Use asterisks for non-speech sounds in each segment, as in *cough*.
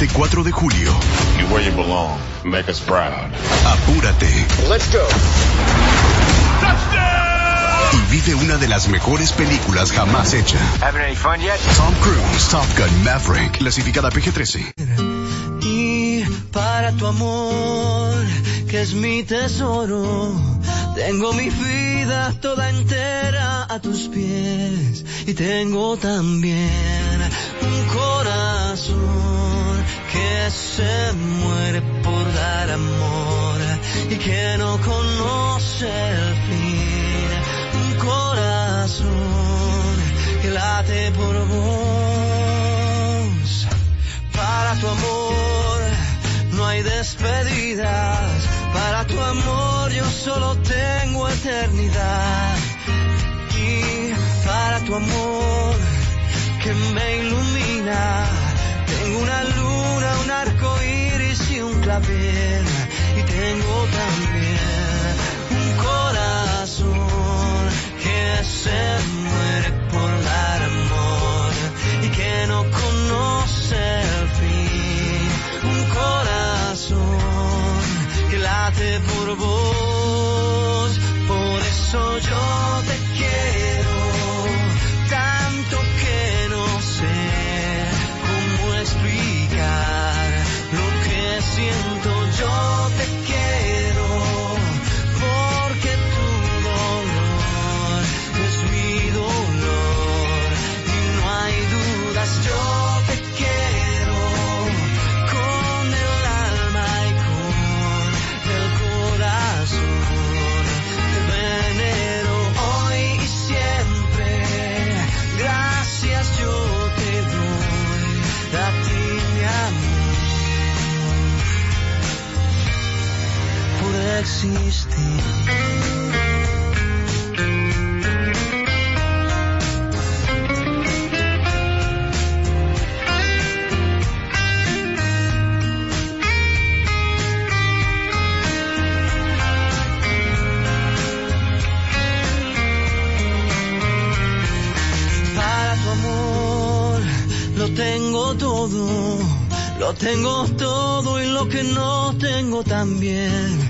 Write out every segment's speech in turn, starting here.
este 4 de julio. You where you belong. Make us proud. Apúrate. Let's go. Y vive una de las mejores películas jamás hecha. Having any fun yet? Tom Cruise, Top Gun Maverick, clasificada PG-13. Y para tu amor, que es mi tesoro, tengo mi vida toda entera a tus pies. Y tengo también un corazón se muere por dar amor y que no conoce el fin. Un corazón que late por vos. Para tu amor no hay despedidas. Para tu amor yo solo tengo eternidad. Y para tu amor que me ilumina. Tengo una luna, un arco iris y un clavel. Y tengo también un corazón que se muere por dar amor y que no conoce el fin. Un corazón que late por vos. Por eso yo te Para tu amor lo tengo todo, lo tengo todo y lo que no tengo también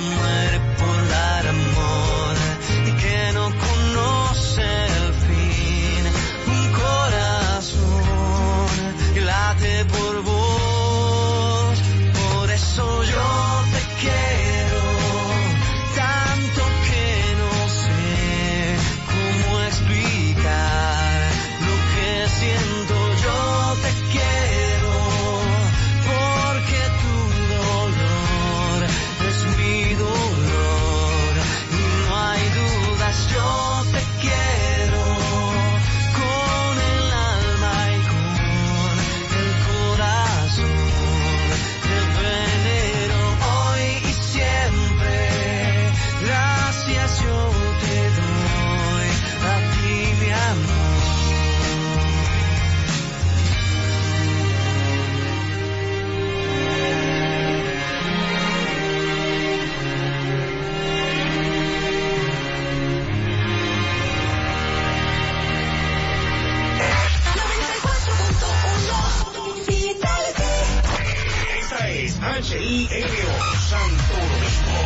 H-I-N-O, Santo Domingo.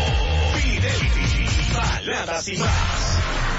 Fidelity, baladas y más.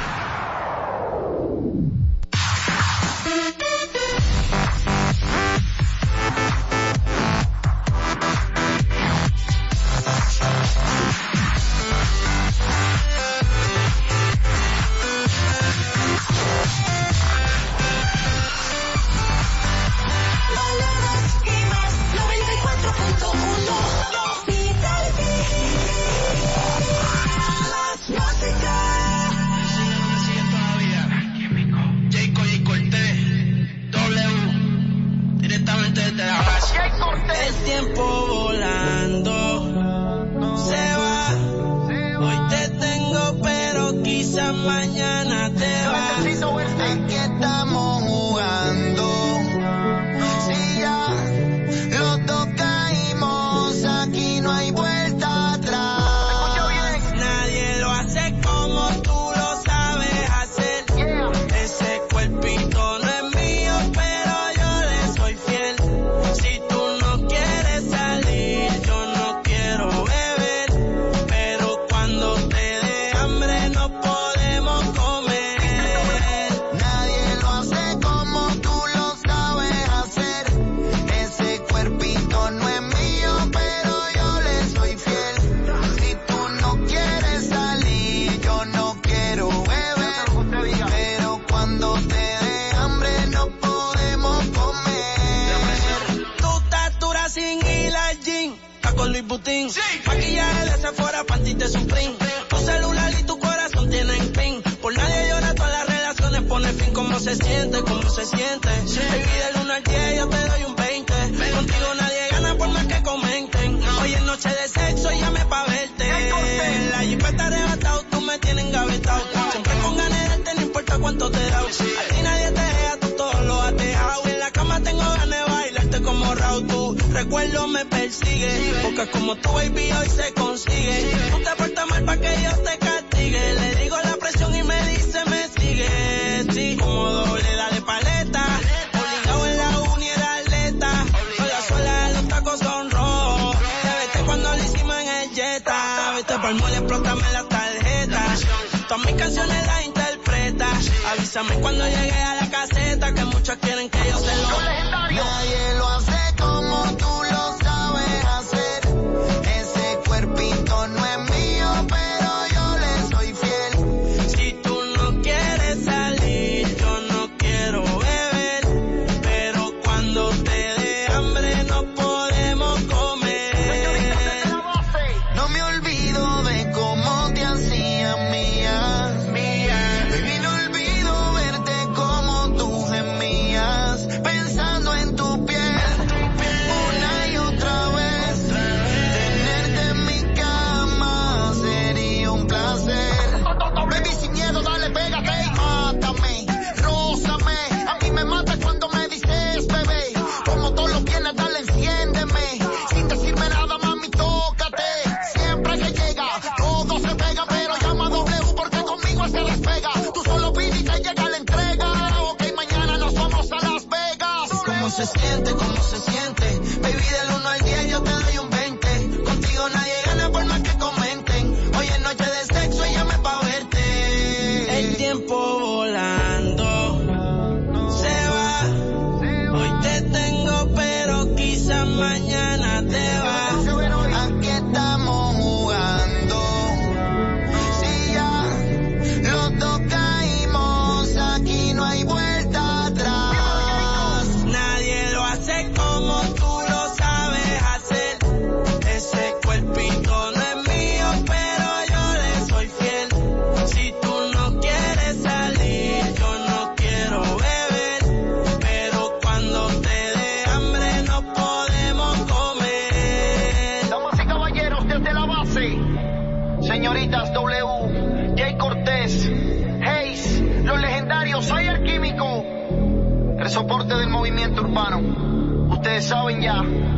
showing y'all.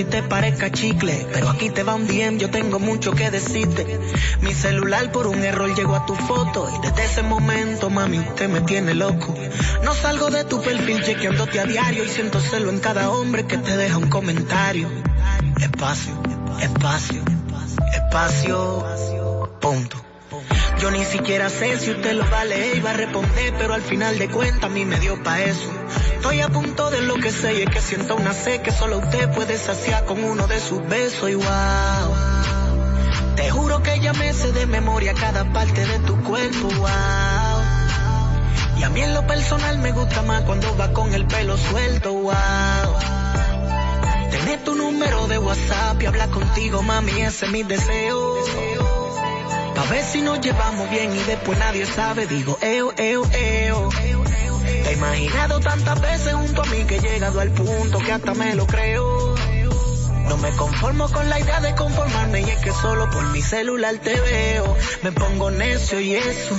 si te parezca chicle, pero aquí te va un DM, yo tengo mucho que decirte. Mi celular por un error llegó a tu foto y desde ese momento, mami, usted me tiene loco. No salgo de tu perfil chequeándote a diario y siento celo en cada hombre que te deja un comentario. Espacio, espacio, espacio, punto. Yo ni siquiera sé si usted lo vale, iba a responder, pero al final de cuentas a mí me dio pa' eso. Estoy a punto de lo que sé y es que siento una sed que solo usted puede saciar con uno de sus besos y wow. Te juro que ya me sé de memoria cada parte de tu cuerpo, wow. Y a mí en lo personal me gusta más cuando va con el pelo suelto, wow. Tener tu número de WhatsApp y hablar contigo, mami, ese es mi deseo. A ver si nos llevamos bien y después nadie sabe. Digo, eo, eo, eo. Te he imaginado tantas veces junto a mí que he llegado al punto que hasta me lo creo. No me conformo con la idea de conformarme y es que solo por mi celular te veo. Me pongo necio y eso.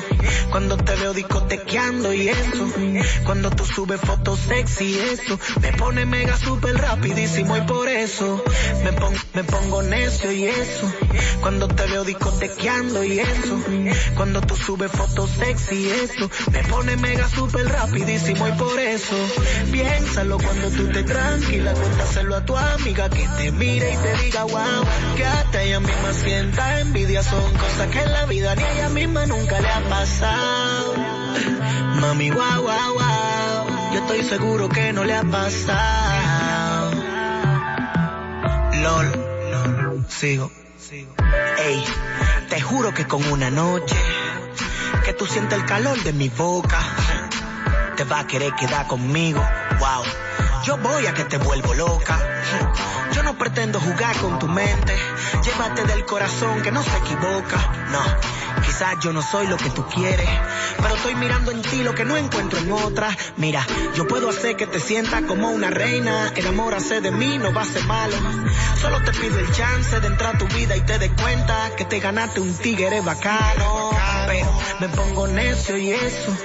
Cuando te veo discotequeando y eso. Cuando tú subes fotos sexy y eso. Me pone mega super rapidísimo y por eso. Me, pon- me pongo necio y eso. Cuando te veo discotequeando y eso. Cuando tú subes fotos sexy y eso. Me pone mega super rapidísimo y por eso. Piénsalo cuando tú te tranquila. Cuéntaselo a tu amiga que te mire y te diga wow. Que hasta ella misma sienta envidia. Son cosas que en la vida ni a ella misma nunca le ha pasado. Mami, wow, wow, wow. Yo estoy seguro que no le ha pasado. LOL. Sigo. Ey, te juro que con una noche que tú sientes el calor de mi boca, te va a querer quedar conmigo. Wow. Yo voy a que te vuelvo loca. Yo no pretendo jugar con tu mente. Llévate del corazón que no se equivoca. No, quizás yo no soy lo que tú quieres. Pero estoy mirando en ti lo que no encuentro en otra. Mira, yo puedo hacer que te sientas como una reina. Enamórase de mí, no va a ser malo. Solo te pido el chance de entrar a tu vida y te des cuenta que te ganaste un tigre bacano. Pero me pongo necio y eso.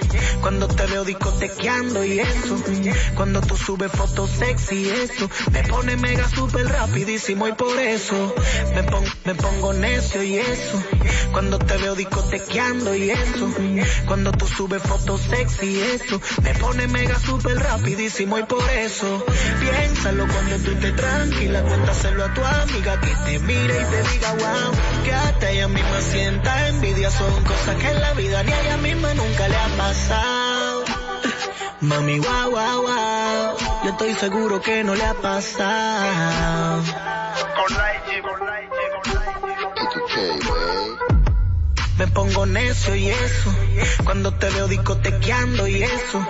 Cuando te veo discotequeando y eso. Cuando tú subes fotos sexy y eso. Me pone mega super rapidísimo y por eso. Me, pon- me pongo necio y eso. Cuando te veo discotequeando y eso. Cuando tú subes fotos sexy eso. Me pone mega super rapidísimo y por eso. Piénsalo cuando tú estés tranquila. Cuéntaselo a tu amiga que te mire y te diga wow. Que hasta ella misma sienta envidia. Son cosas que en la vida ni a ella misma nunca le ha pasado. Mami, wow, wow, wow. Yo estoy seguro que no le ha pasado. Me pongo necio y eso. Cuando te veo discotequeando y eso.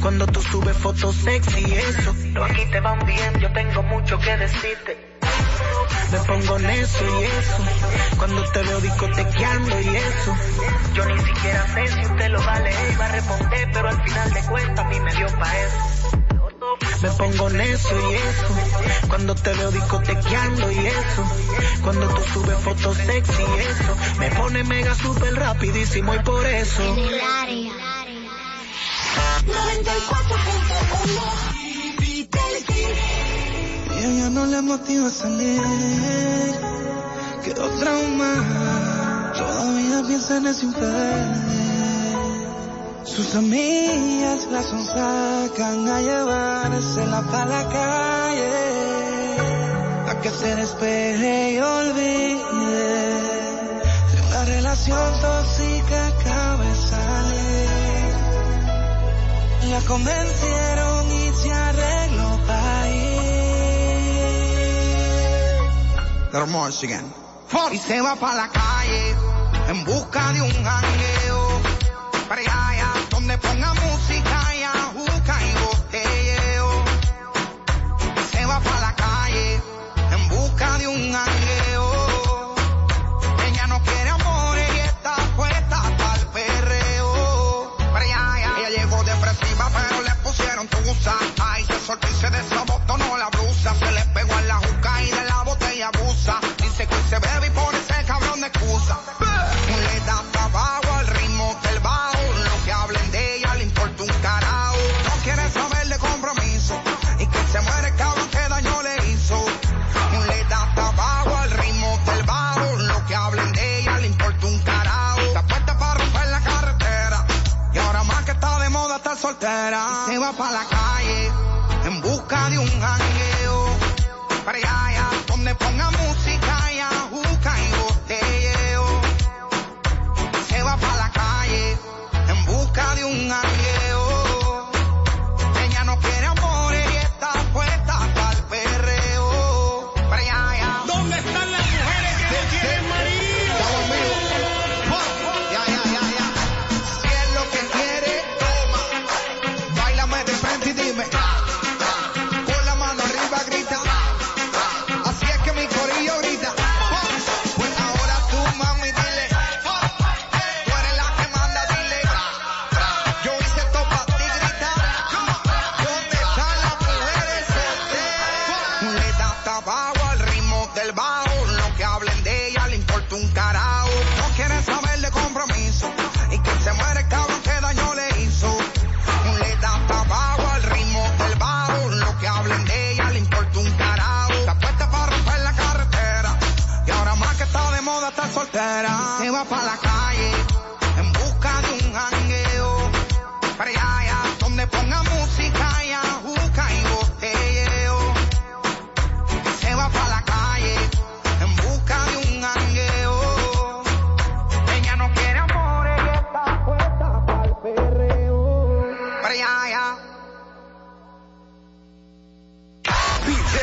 Cuando tú subes fotos sexy y eso. Pero aquí te van bien, yo tengo mucho que decirte. Me pongo necio y eso. Cuando te veo discotequeando y eso. Yo ni siquiera sé si usted lo va a leer y va a responder, pero al final de cuentas a mí me dio pa' eso. Me pongo necio y eso. Cuando te veo discotequeando y eso. Cuando tú subes fotos sexy y eso. Me pone mega super rapidísimo y por eso. Y ella no le motiva a salir. Quedó traumada. Todavía piensa en ese infierno. Sus amigas la sonsacan a llevársela para la calle. A que se despeje y olvide de una relación tóxica acaba de salir. La convencieron Y se va para la calle en busca de un jangueo. Para allá, donde ponga música y ajuca y botelleo. Y se va para la calle en busca de un jangueo. Ella no quiere amor y está puesta para el perreo. Para allá. Ella llegó depresiva pero le pusieron tusa. Ay, se soltó y se desabotonó se va para la calle en busca de un. fala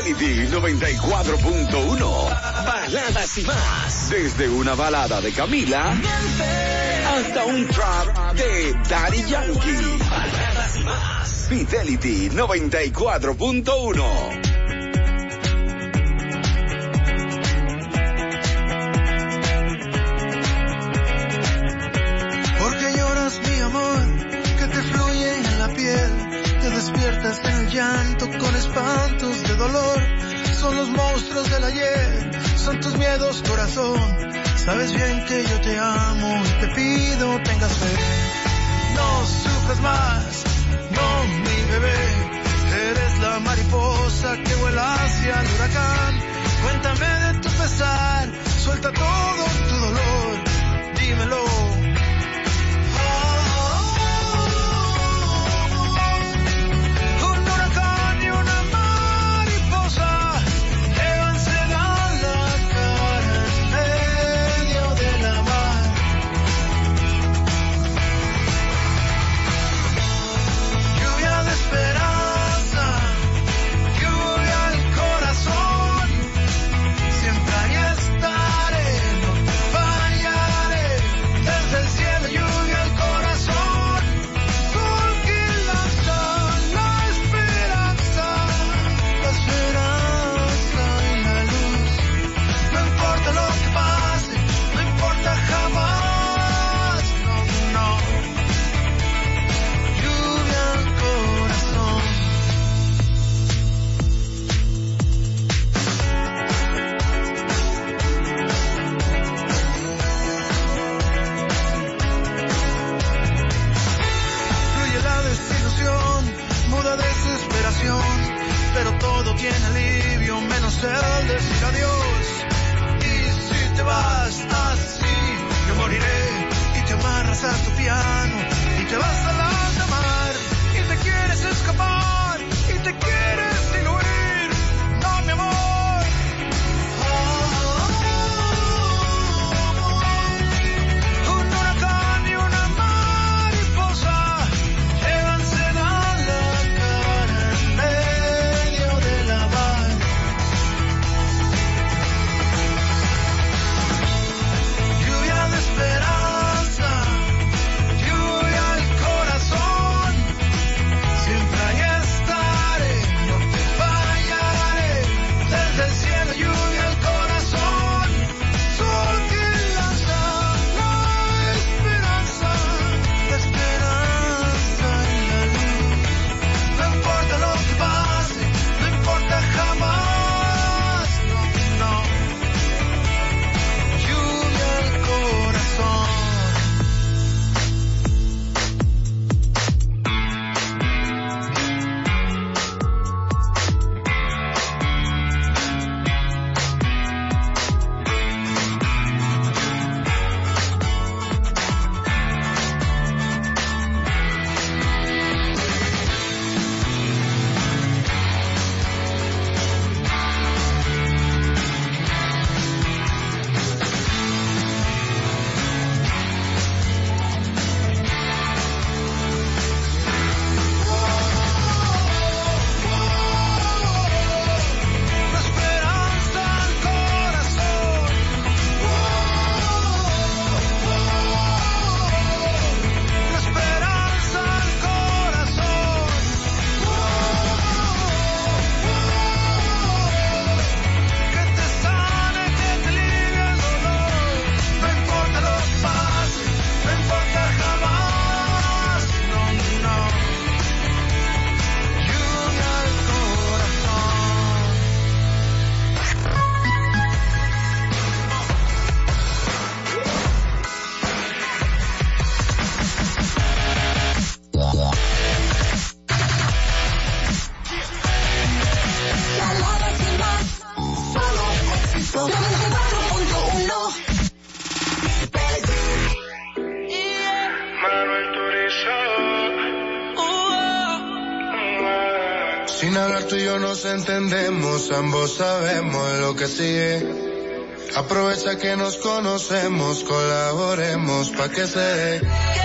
Reality 94.1. Baladas y más. Desde una balada de Camila hasta un trap de Daddy Yankee. Baladas y más. Fidelity 94.1. puedos, corazón. Sabes bien que yo te amo y te pido tengas fe. No sufras más, no mi bebé. Eres la mariposa que vuela hacia el huracán. Cuéntame de tu pesar, suelta todo tu dolor, dímelo entendemos, ambos sabemos lo que sigue. Aprovecha que nos conocemos, colaboremos pa' que se dé.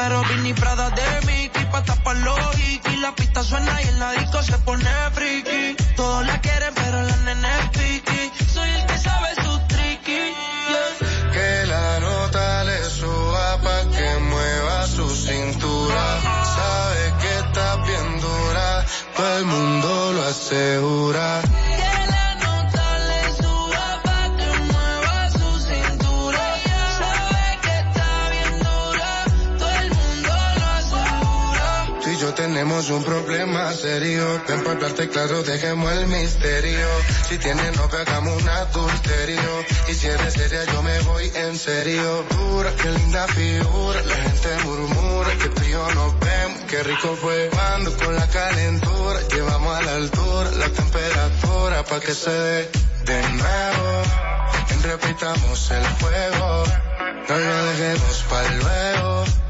Sincero. Vinny Prada de Mickey, pa' tapar los hikis. La pista suena y en la disco se pone friki. Todos la quieren, pero la nene es piqui. Soy el que sabe su yeah. Que la nota le suba pa' que mueva su cintura. Sabe que está bien dura, todo el mundo lo asegura. Tenemos un problema serio. Ven para hablarte claro, dejemos el misterio. Si tienes novia, hagamos un adulterio. Y si eres seria, yo me voy en serio. Dura, qué linda figura. La gente murmura que tú y yo nos vemos. Qué rico fue cuando con la calentura. Llevamos a la altura la temperatura pa' que se dé de nuevo. Y repitamos el juego. No lo dejemos para luego.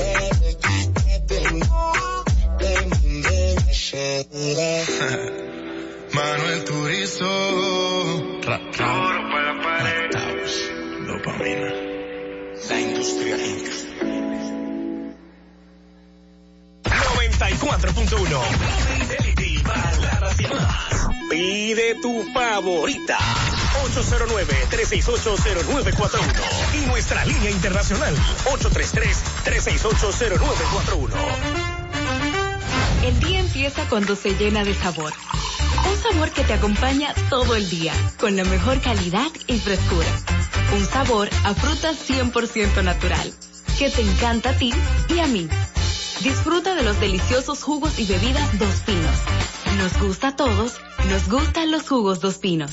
*laughs* Manuel Turizo. Dopamina. La industria Inc. 94.1 Pide tu favorita. 809-368-0941. Y nuestra línea internacional. 833-368-0941. El día empieza cuando se llena de sabor. Un sabor que te acompaña todo el día, con la mejor calidad y frescura. Un sabor a fruta 100% natural, que te encanta a ti y a mí. Disfruta de los deliciosos jugos y bebidas Dos Pinos. Nos gusta a todos, nos gustan los jugos Dos Pinos.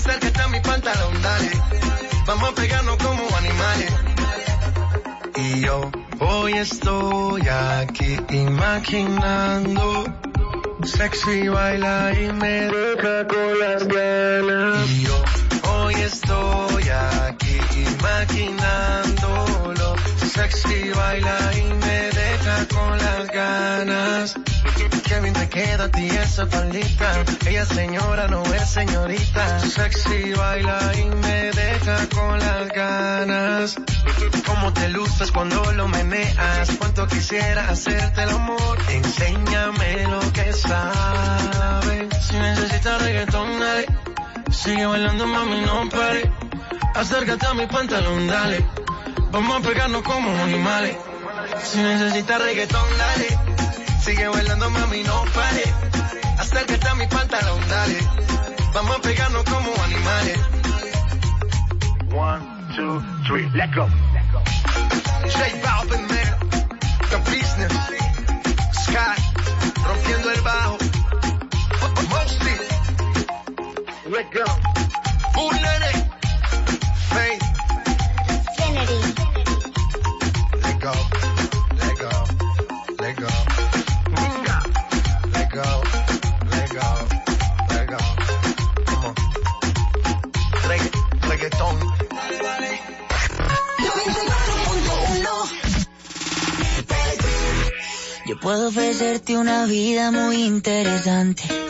Acércate a mi pantalón, dale. Vamos a pegarnos como animales. Y yo hoy estoy aquí imaginando. Sexy baila y me deja con las ganas. Y yo hoy estoy aquí imaginándolo. Sexy baila y me deja con las ganas. Qué bien te queda a ti esa palita. Ella señora no es señorita. Sexy baila y me deja con las ganas. Cómo te luces cuando lo meneas. Cuánto quisiera hacerte el amor. Enséñame lo que sabes. Si necesitas reggaetón, dale. Sigue bailando, mami, no pare. Acércate a mi pantalón, dale. Vamos a pegarnos como animales. Si necesitas reggaetón, dale. Sigue bailando, mami, no pare. Acércate a mi pantalón, dale. Vamos a pegarnos como animales. One, two, three, let go. J Balvin, man. The business. Sky. Let go. Un nene. Faith. Kennedy. Let go. Let go. Let go. Let go. Let go. Let go. Come on. Regga reggaetón. Yo puedo ofrecerte una vida muy interesante.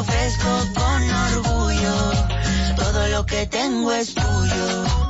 ofrezco con orgullo, todo lo que tengo es tuyo.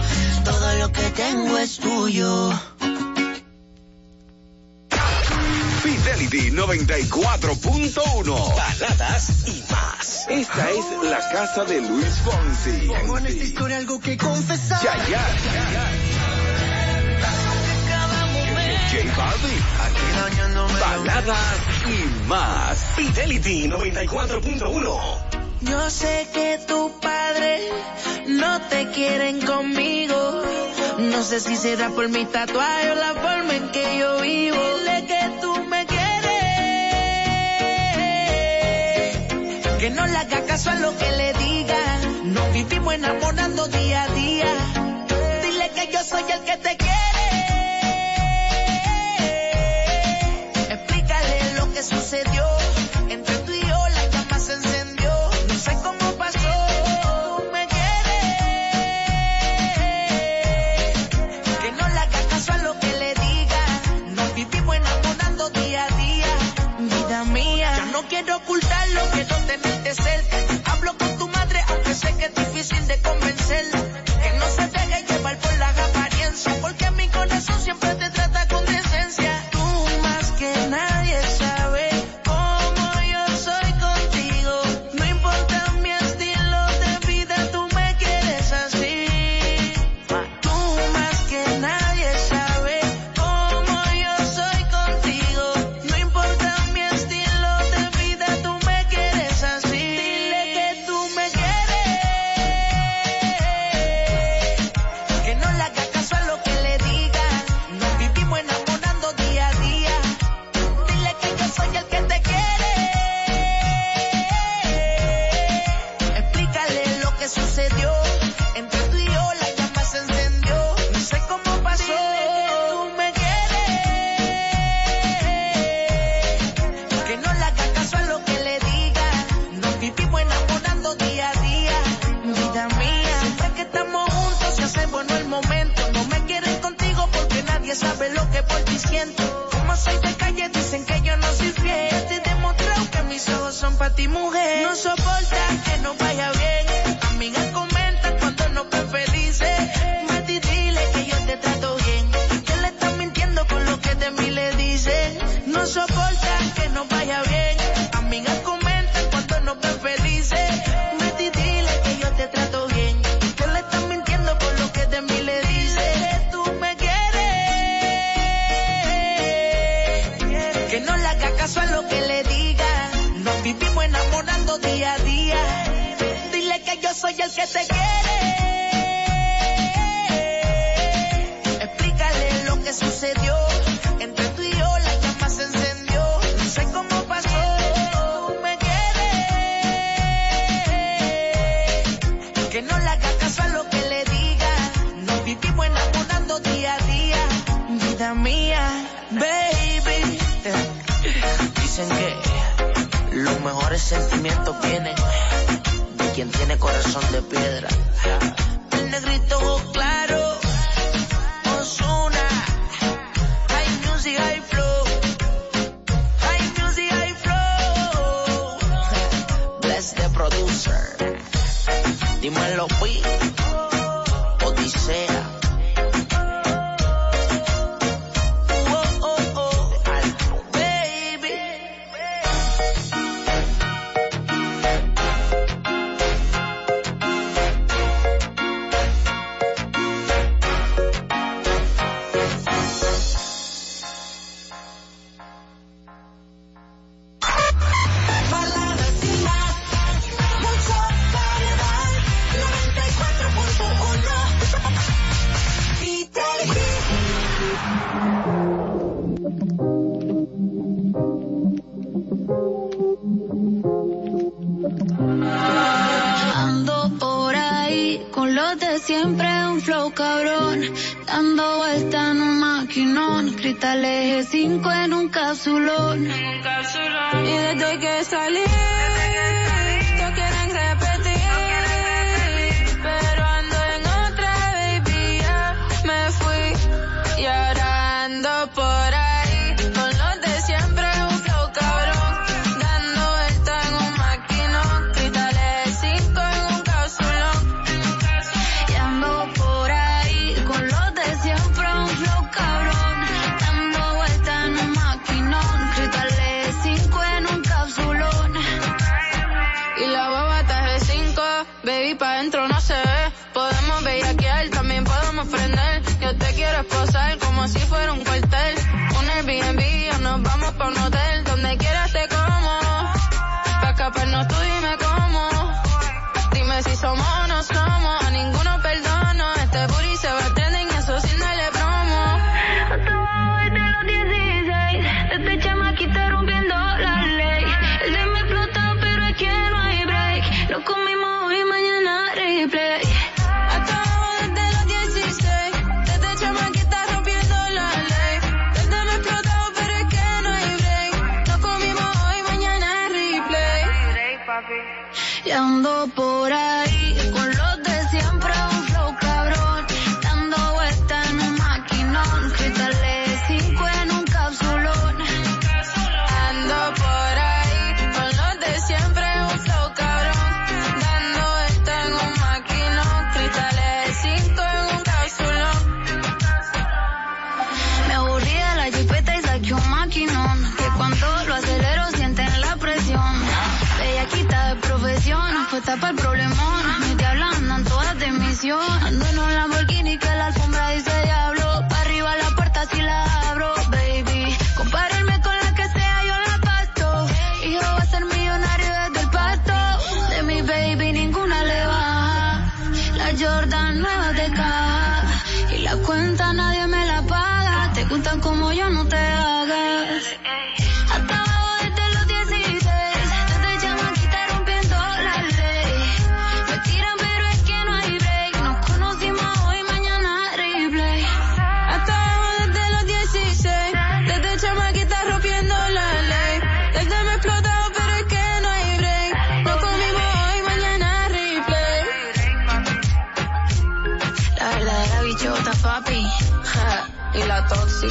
lo que tengo es tuyo. Fidelity 94.1. Baladas y más. Esta es la casa de Luis Fonsi. Tengo en esta historia algo que confesar. Ya, ya, ya. J Balvin. Aquí Baladas y más. Fidelity 94.1. Yo sé que tu padre no te quieren conmigo. No sé si será por mi tatuaje o la forma en que yo vivo. Dile que tú me quieres. Que no le haga caso a lo que le diga. Nos vivimos enamorando día a día. Dile que yo soy el que te quiere.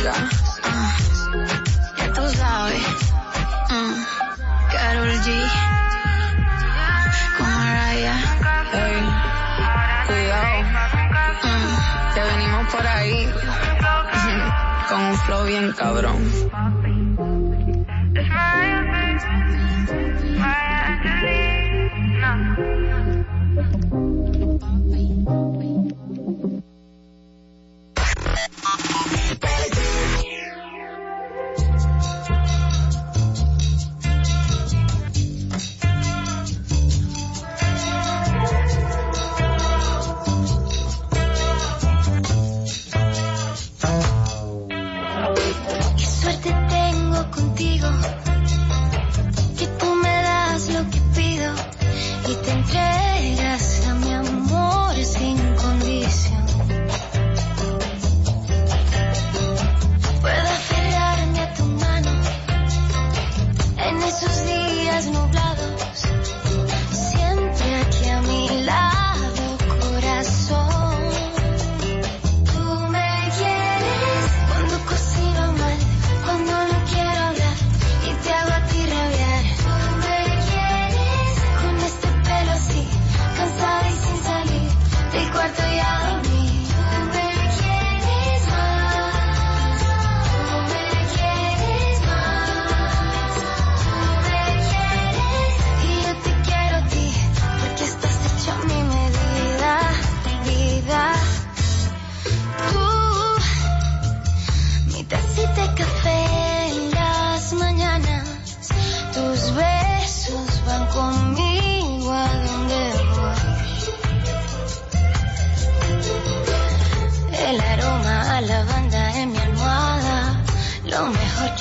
amiga. Uh, ya tú sabes. Mm. Carol G. Con Mariah. Hey, cuidado. Mm. Ya venimos por ahí. *laughs* Con un flow bien cabrón.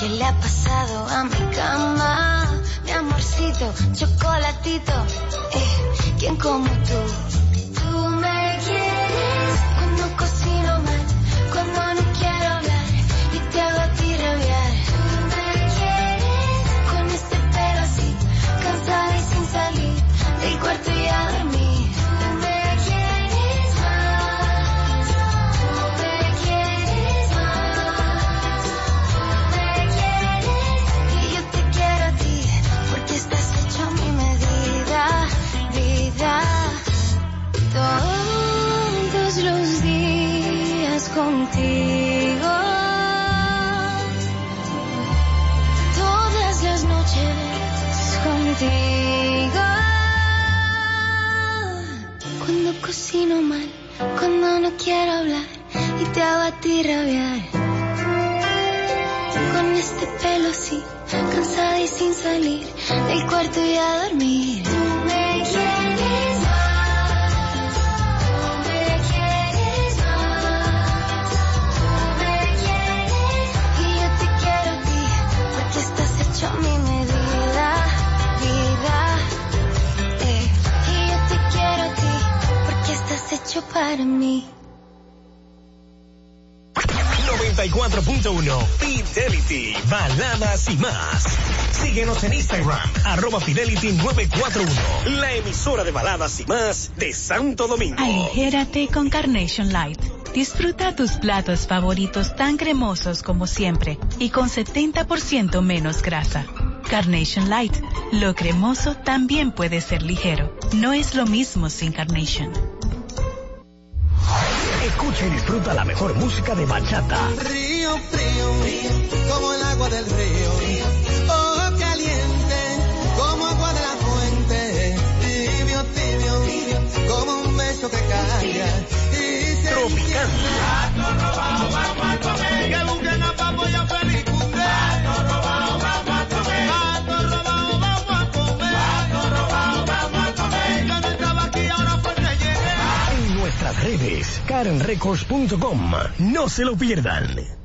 ¿Qué le ha pasado a mi cama? Mi amorcito, chocolatito, eh, ¿quién como tú? no quiero hablar y te hago a ti rabiar. Con este pelo así, cansada y sin salir del cuarto y a dormir. Me quieres más Me quieres más Me quieres más Y Yo te quiero a ti Porque estás hecho mi medida, vida. Eh, y yo te quiero a ti, porque estás hecho para mí. 94.1. Fidelity, baladas y más. Síguenos en Instagram, arroba Fidelity 941. La emisora de baladas y más de Santo Domingo. Aligérate con Carnation Light. Disfruta tus platos favoritos tan cremosos como siempre y con 70% menos grasa. Carnation Light, lo cremoso también puede ser ligero. No es lo mismo sin Carnation. Escucha y disfruta la mejor música de bachata. Río, frío, frío, como el agua del río. Oh, caliente, como agua de la fuente. Tibio, tibio, como un beso que caiga. cae. Tropical. Karenrecords.com. No se lo pierdan.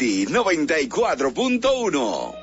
Fidelity 94.1.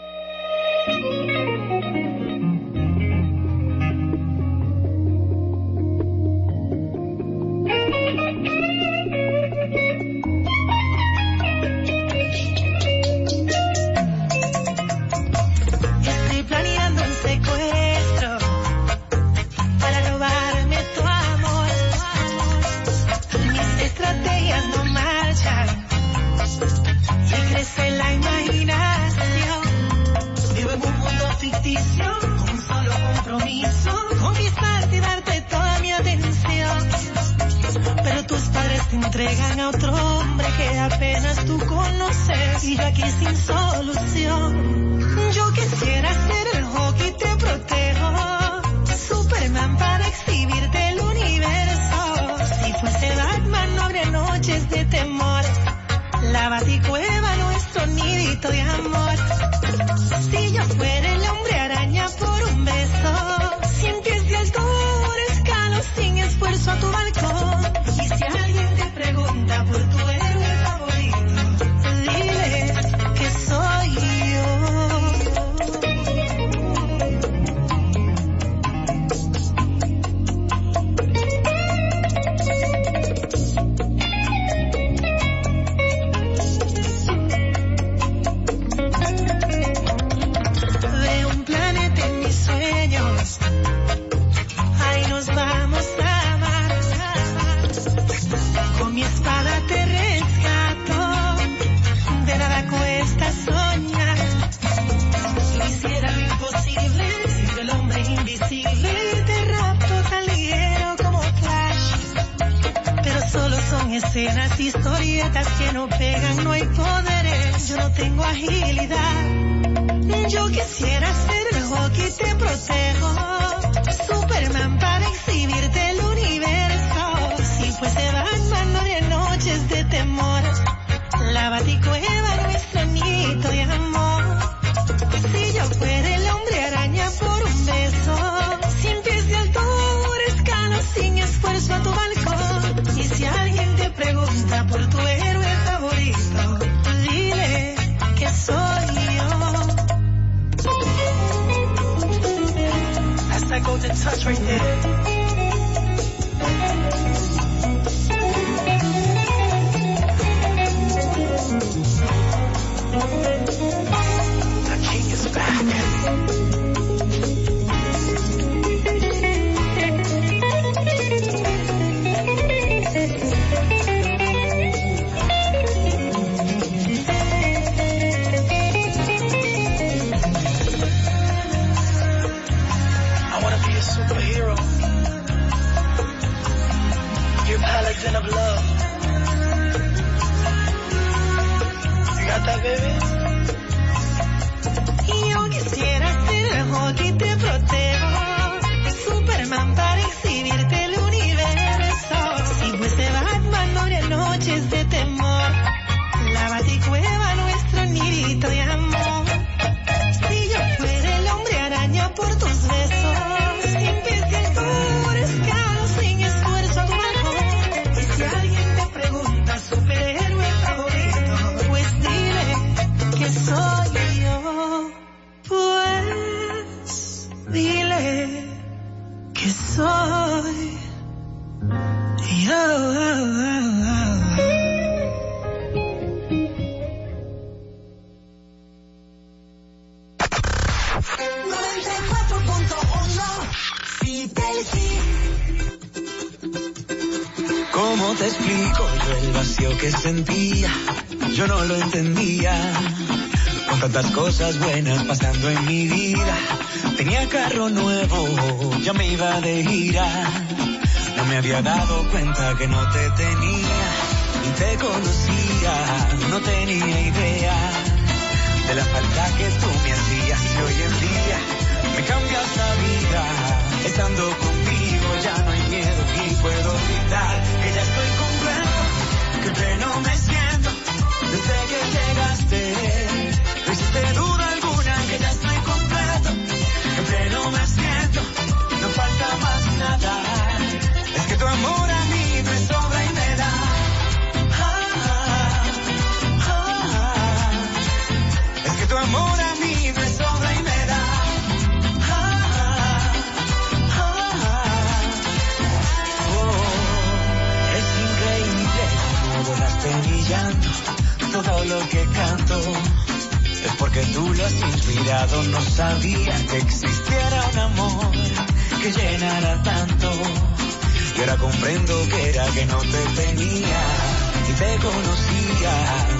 cosas buenas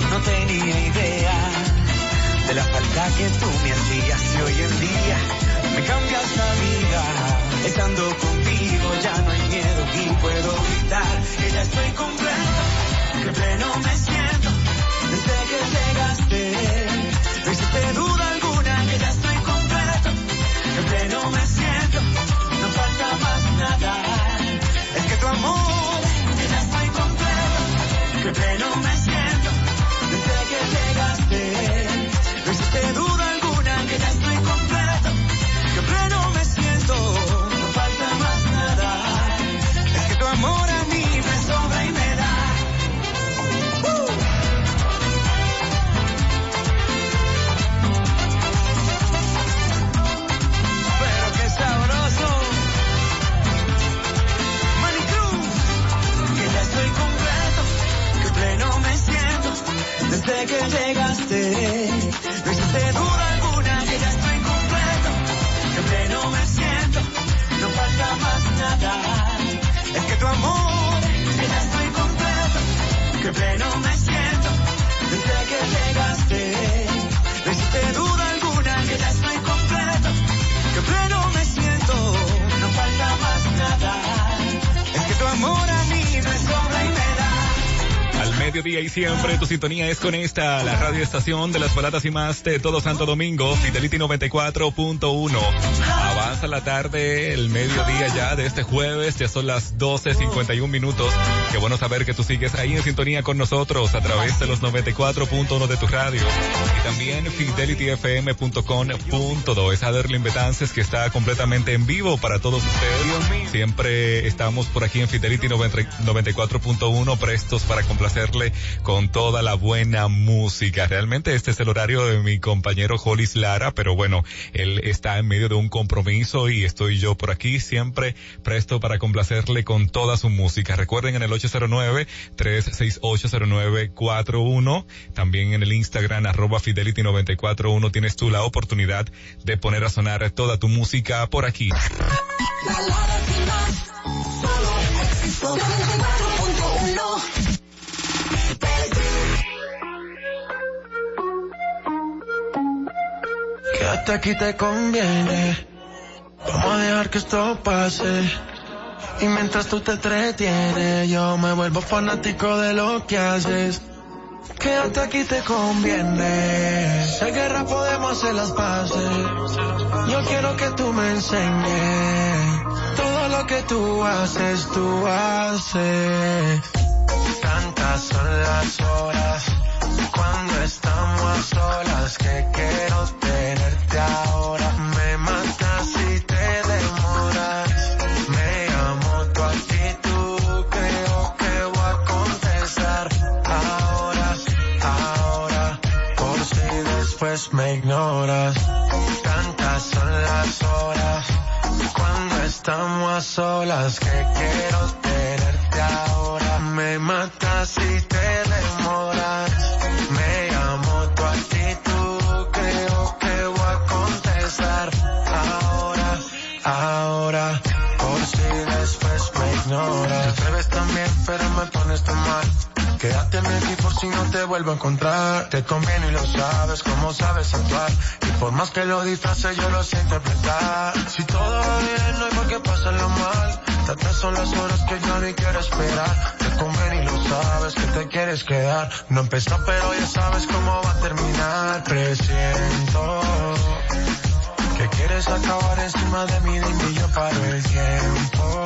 no tenía idea de la falta que tú me hacías y hoy en día me cambias la vida. Estando contigo ya no hay miedo y puedo gritar que ya estoy completo, que pleno me siento que llegaste. No existe duda alguna que ya estoy completo, que pleno me siento, no falta más nada. Es que tu amor, que ya estoy completo, que pleno me mediodía y siempre tu sintonía es con esta, la radio estación de las baladas y más de todo Santo Domingo, Fidelity 94.1. Avanza la tarde, el mediodía ya de este jueves, ya son las 12.51 minutos. Qué bueno saber que tú sigues ahí en sintonía con nosotros a través de los 94.1 de tu radio y también fidelityfm.com.do. Es Aderlin Betances que está completamente en vivo para todos ustedes. Siempre estamos por aquí en Fidelity 90 94.1 prestos para complacerle con toda la buena música. Realmente este es el horario de mi compañero Jolis Lara, pero bueno, él está en medio de un compromiso y estoy yo por aquí siempre presto para complacerle con toda su música. Recuerden en el 809-368-0941, también en el Instagram arroba Fidelity 941 tienes tú la oportunidad de poner a sonar toda tu música por aquí. 94.1. Quédate aquí te conviene. Vamos a dejar que esto pase. Y mientras tú te entretienes, yo me vuelvo fanático de lo que haces. Quédate aquí te conviene. Hay guerra podemos hacer las paces. Yo quiero que tú me enseñes. Todo lo que tú haces, tú haces. Tantas son las horas cuando estamos solas que quiero tenerte ahora. Me después me ignoras. Tantas son las horas cuando estamos a solas que quiero tenerte ahora. Me matas si te demoras. Me amo tu actitud, creo que voy a contestar ahora, ahora, por si después me ignoras. Te atreves también, pero me pones tan mal. Quédate aquí por si no te vuelvo a encontrar. Te conviene y lo sabes, como sabes actuar. Y por más que lo disfrace, yo lo sé interpretar. Si todo va bien, no hay por qué pasarlo mal. Tantas son las horas que ya ni quiero esperar. Te conviene y lo sabes que te quieres quedar. No empezó, pero ya sabes cómo va a terminar. Presiento que quieres acabar encima de mí, dime y yo paro el tiempo.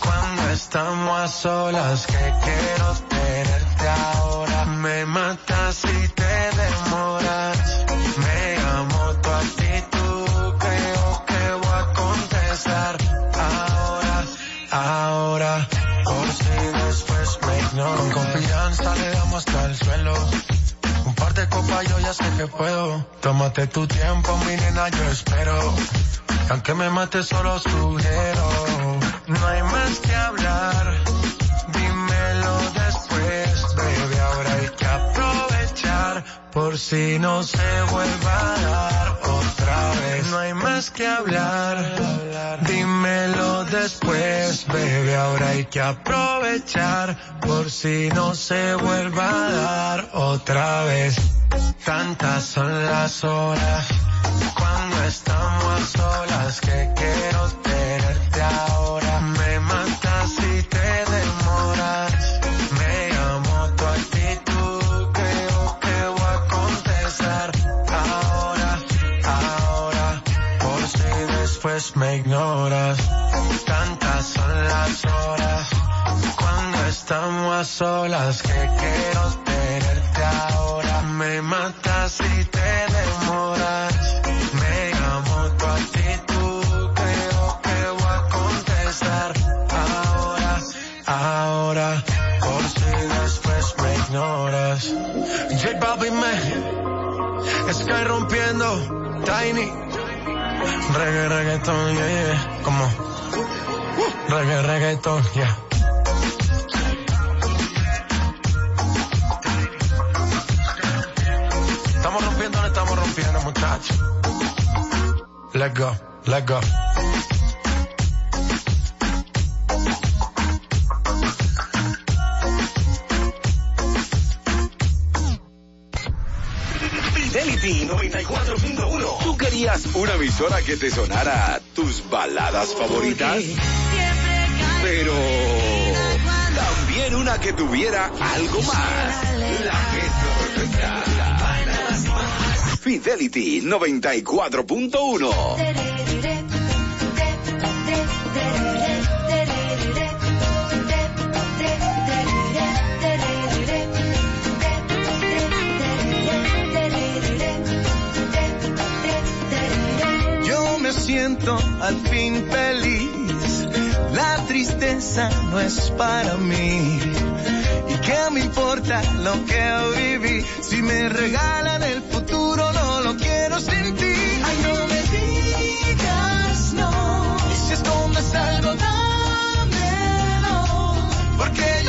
cuando estamos a solas, que quiero tenerte ahora. Me matas si te demoras. Me amo tu actitud, creo que voy a contestar. Ahora, ahora, por si después me ignoras. Con confianza le damos hasta el suelo. Un par de copas yo ya sé que puedo. Tómate tu tiempo, mi nena, yo espero. Aunque me mate solo sugiero no hay más que hablar. Dímelo después, baby. Ahora hay que aprovechar. Por si no se vuelva a dar otra vez. No hay más que hablar. Dímelo después, baby. Ahora hay que aprovechar. Por si no se vuelva a dar otra vez. Tantas son las horas cuando estamos solas que quiero tenerte ahora. Me ignoras. Tantas son las horas cuando estamos a solas que quiero tenerte ahora. Me matas si te demoras. Me llamo tu actitud, creo que voy a contestar ahora, ahora, por si después me ignoras. J Balvin me, Sky rompiendo, Tiny, reggae, reggaeton, yeah, yeah, como, reggae, reggaeton, yeah. Estamos rompiendo, no estamos rompiendo, muchachos. Let go, let go. Fidelity 94.1. ¿Tú querías una emisora que te sonara tus baladas favoritas? Pero también una que tuviera algo más. La. Fidelity 94.1. siento al fin feliz. La tristeza no es para mí. ¿Y qué me importa lo que viví? Si me regalan el futuro, no lo quiero sin ti. Ay, no me digas no. Y si escondes algo, dámelo. Porque llegó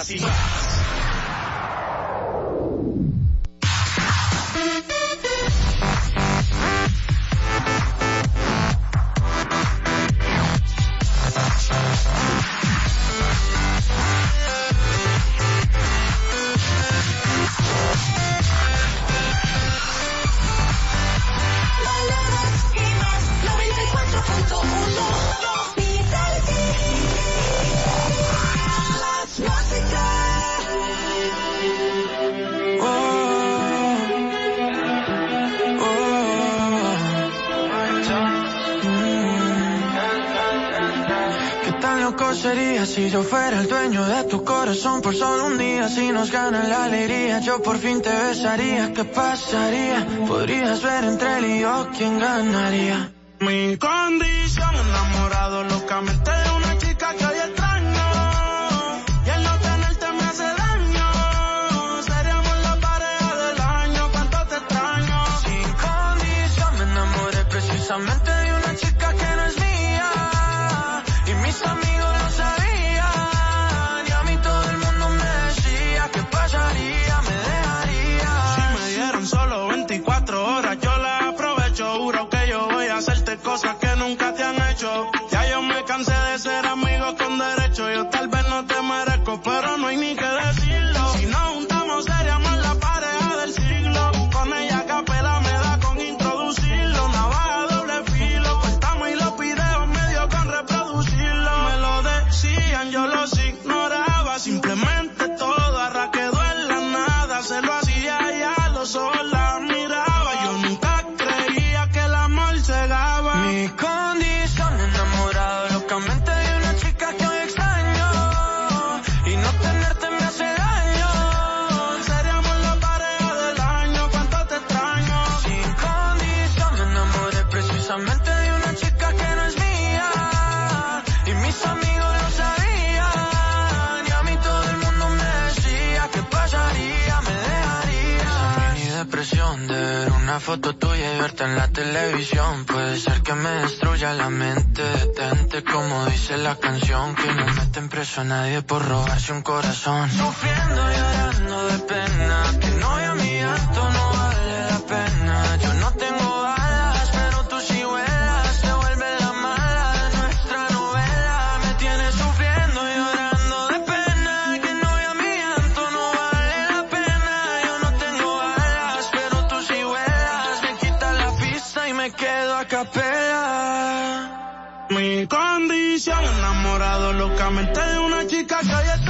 así. nos gana la alegría, yo por fin te besaría, ¿qué pasaría? Podrías ver entre él y yo quién ganaría. Mi condición, enamorado locamente de una chica que hoy extraño, y el no tenerte me hace daño, seríamos la pareja del año, cuánto te extraño. Sin condición, me enamoré precisamente de una chica que no es mía, y mis amigos foto tuya y verte en la televisión. Puede ser que me destruya la mente Detente como dice la canción Que no meten preso a nadie por robarse un corazón. Sufriendo, llorando de pena. posición, enamorado locamente de una chica que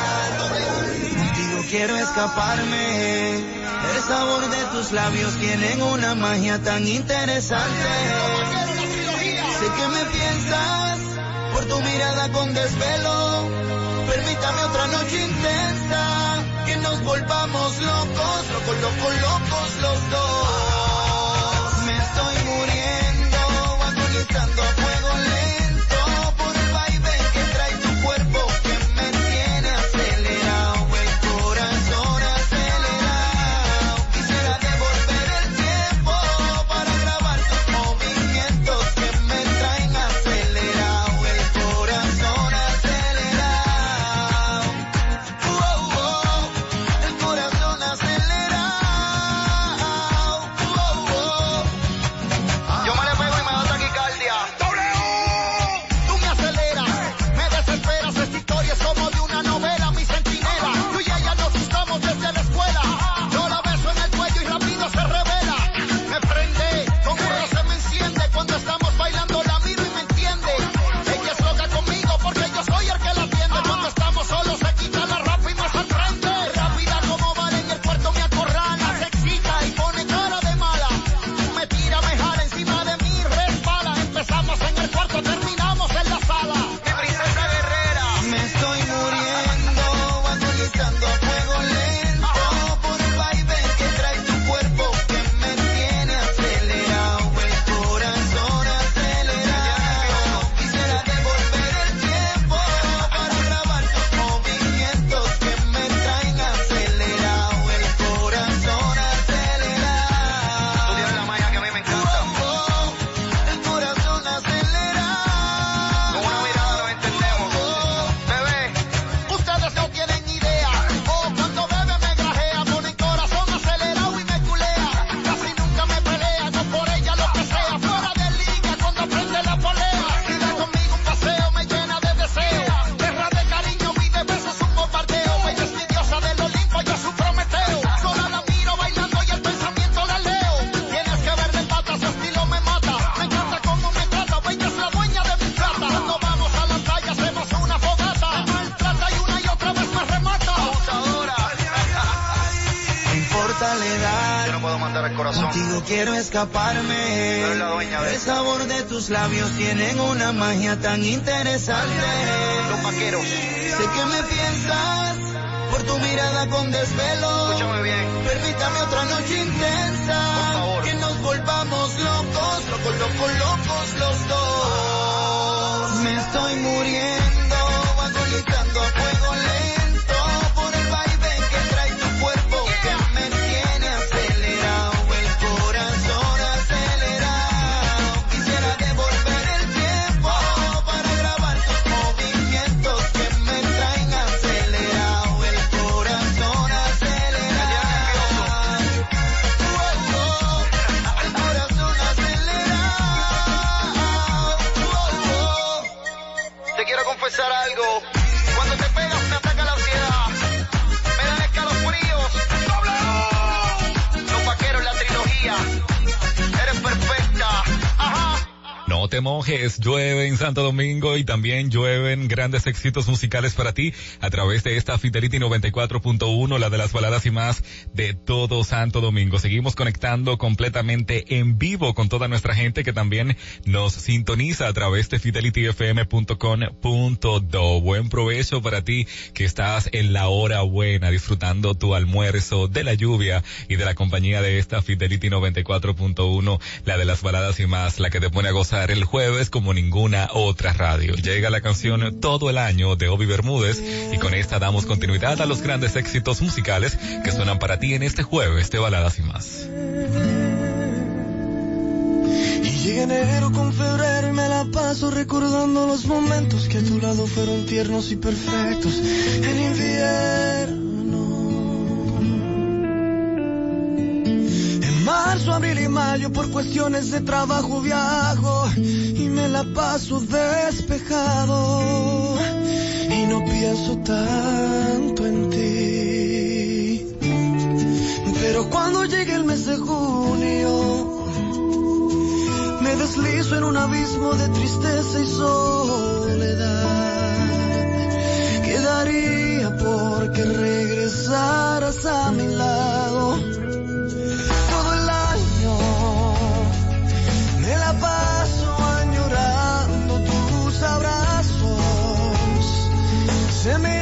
quiero escaparme. El sabor de tus labios tienen una magia tan interesante. Sé que me piensas por tu mirada con desvelo. Permítame otra noche intensa, que nos volvamos locos, locos, locos, locos los dos. Escaparme. El sabor de tus labios tienen una magia tan interesante. Los vaqueros. Sé que me piensas por tu mirada con desvelo. Escúchame bien. Permítame otra noche intensa. Por favor. Que nos volvamos locos, locos, locos, locos los dos. Me estoy muriendo, Mojes, llueve en Santo Domingo y también llueven grandes éxitos musicales para ti a través de esta Fidelity 94.1, la de las baladas y más de todo Santo Domingo. Seguimos conectando completamente en vivo con toda nuestra gente que también nos sintoniza a través de fidelityfm.com.do. Buen provecho para ti que estás en la hora buena disfrutando tu almuerzo de la lluvia y de la compañía de esta Fidelity 94.1, la de las baladas y más, la que te pone a gozar el jueves como ninguna otra radio. Llega la canción Todo el año de Obi Bermúdez y con esta damos continuidad a los grandes éxitos musicales que suenan para ti en este jueves de baladas y más. Y llega enero con febrero y me la paso recordando los momentos que a tu lado fueron tiernos y perfectos. En invierno. En marzo, abril y mayo por cuestiones de trabajo viajo y me la paso despejado. Y no pienso tanto en ti. Pero cuando llegue el mes de junio, me deslizo en un abismo de tristeza y soledad. Quedaría porque regresaras a mi lado. Todo el año me la paso añorando tus abrazos. Se me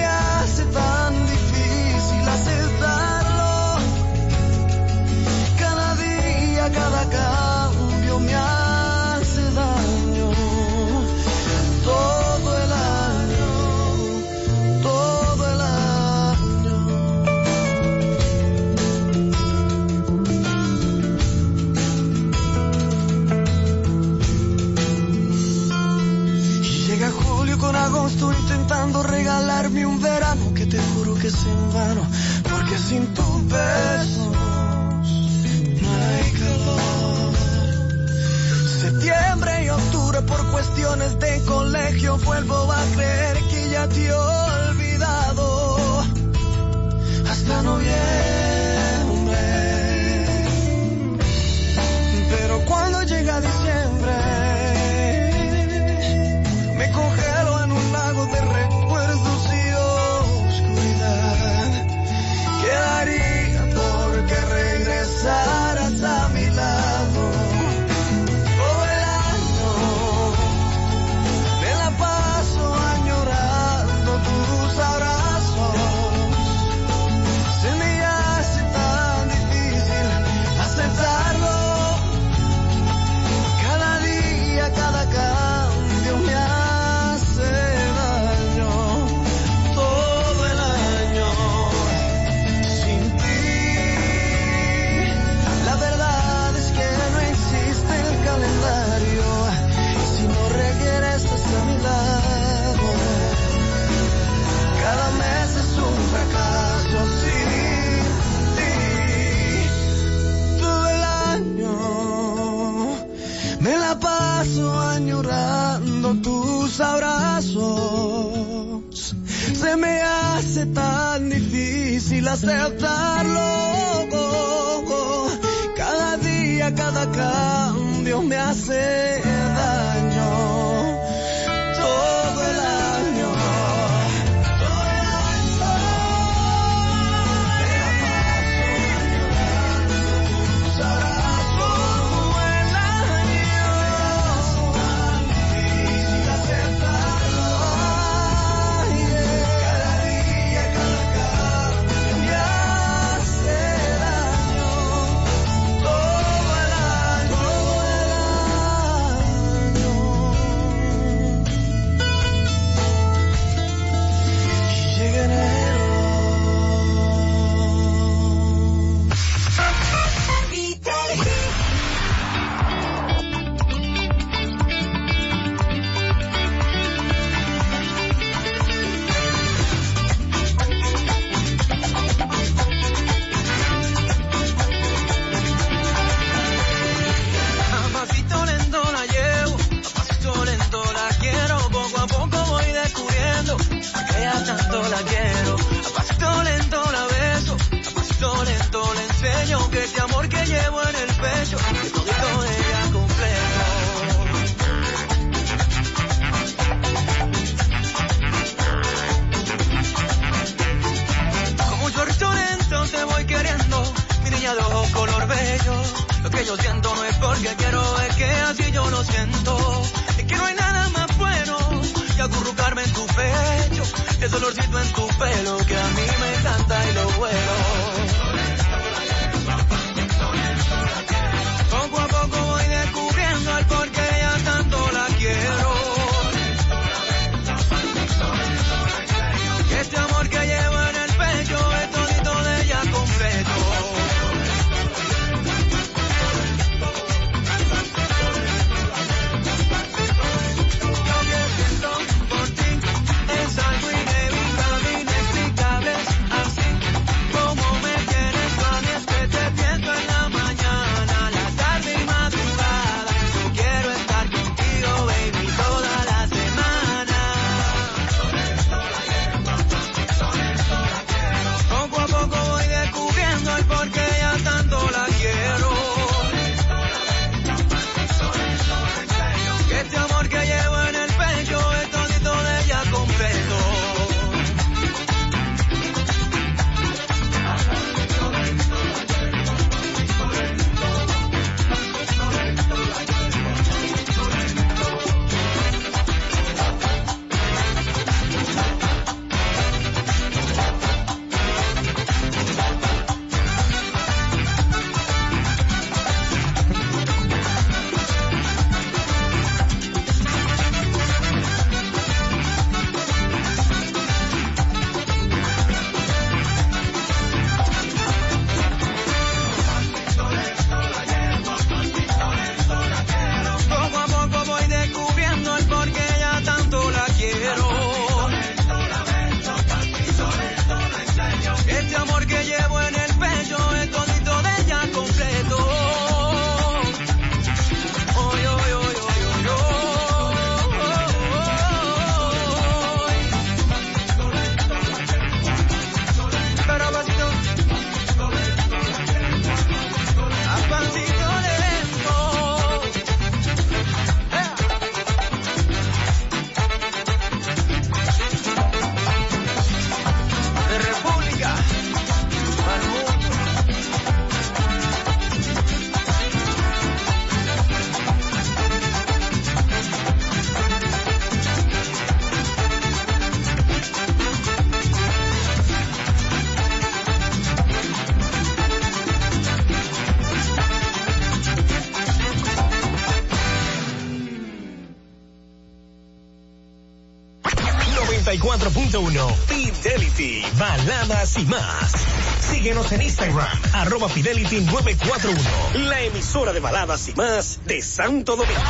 1. Fidelity, baladas y más. Síguenos en Instagram, arroba Fidelity 941. La emisora de baladas y más de Santo Domingo.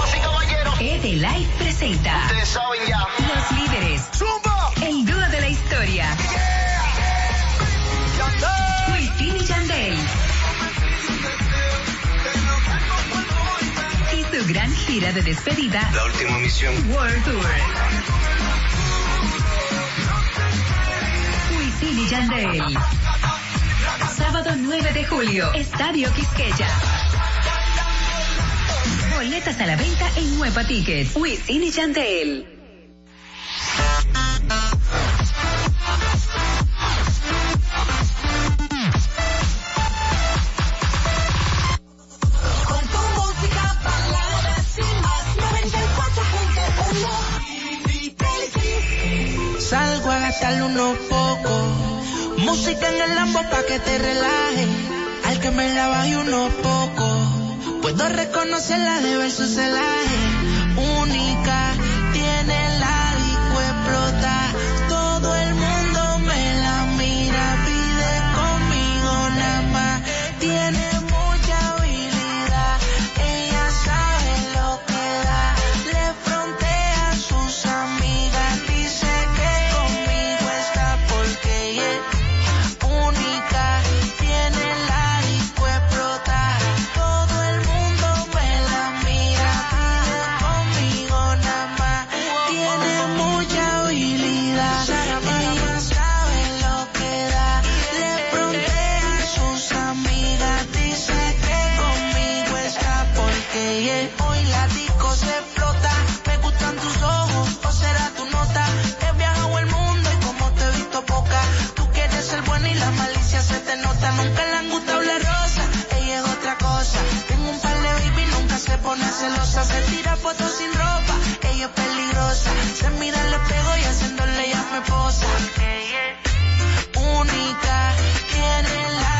Edelife presenta. Ustedes saben. Los líderes. ¡Zumba! El dúo de la historia. Yeah. Yandel. y Y su gran gira de despedida. La última misión. World Tour. Wisin y Yandel. Sábado 9 de julio, Estadio Quisqueya. Boletas a la venta en Nueva Tickets. Wisin y Yandel. nunca le han gustado la rosa, ella es otra cosa. Tengo un par de baby, nunca se pone celosa. Se tira fotos sin ropa, ella es peligrosa. Se mira al espejo y haciéndole ya me posa. Única, tiene la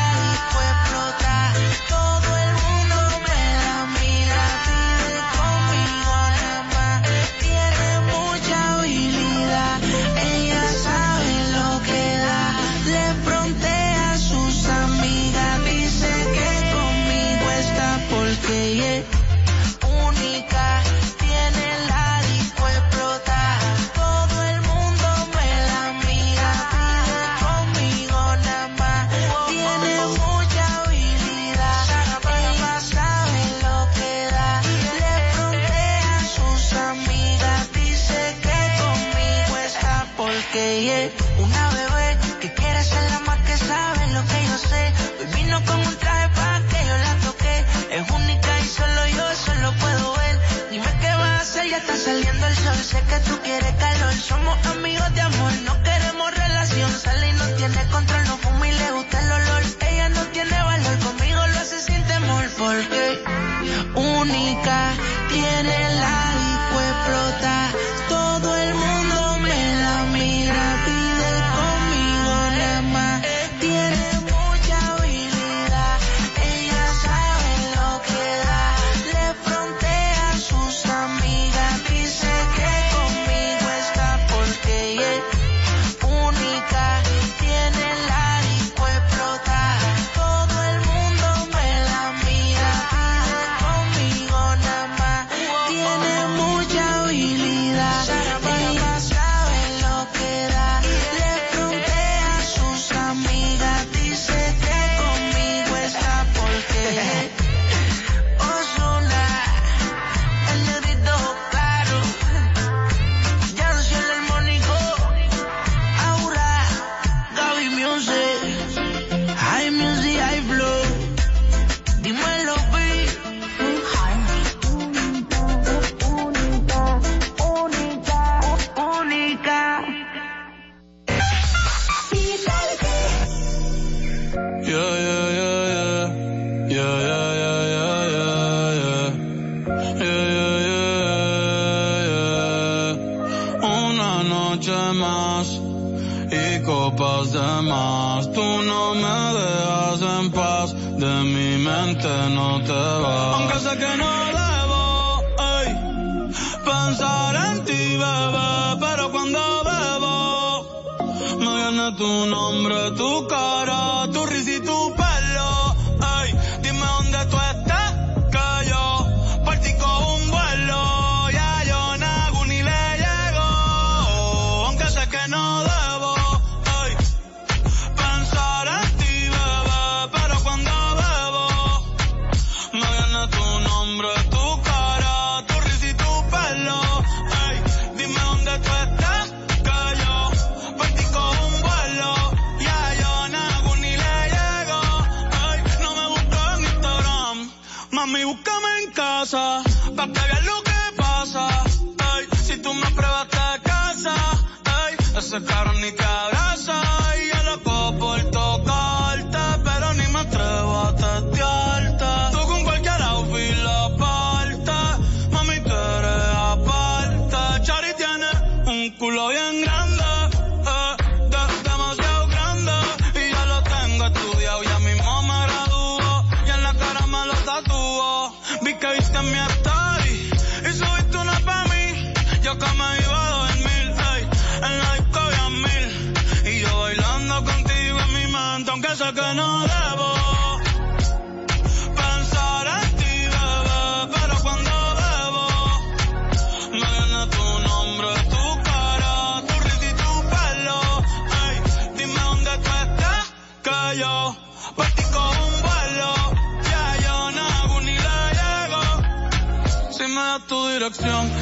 Te sacaron y te abrazan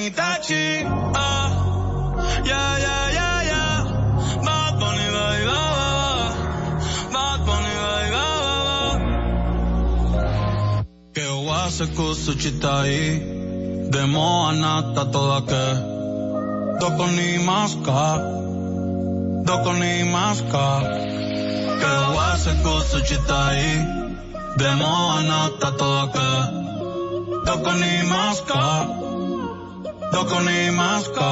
Itachi. Ah, ya, ya, ya, ya. Bad Bunny, bye, bye, bye. Bad Bunny, bye, bye, bye. Que wase kusuchitai. Demo anata toda que. Doko ni maska. Doko ni maska. Que wase kusuchitai. Demo anata toda que. Doko ni maska. Doko ni maska.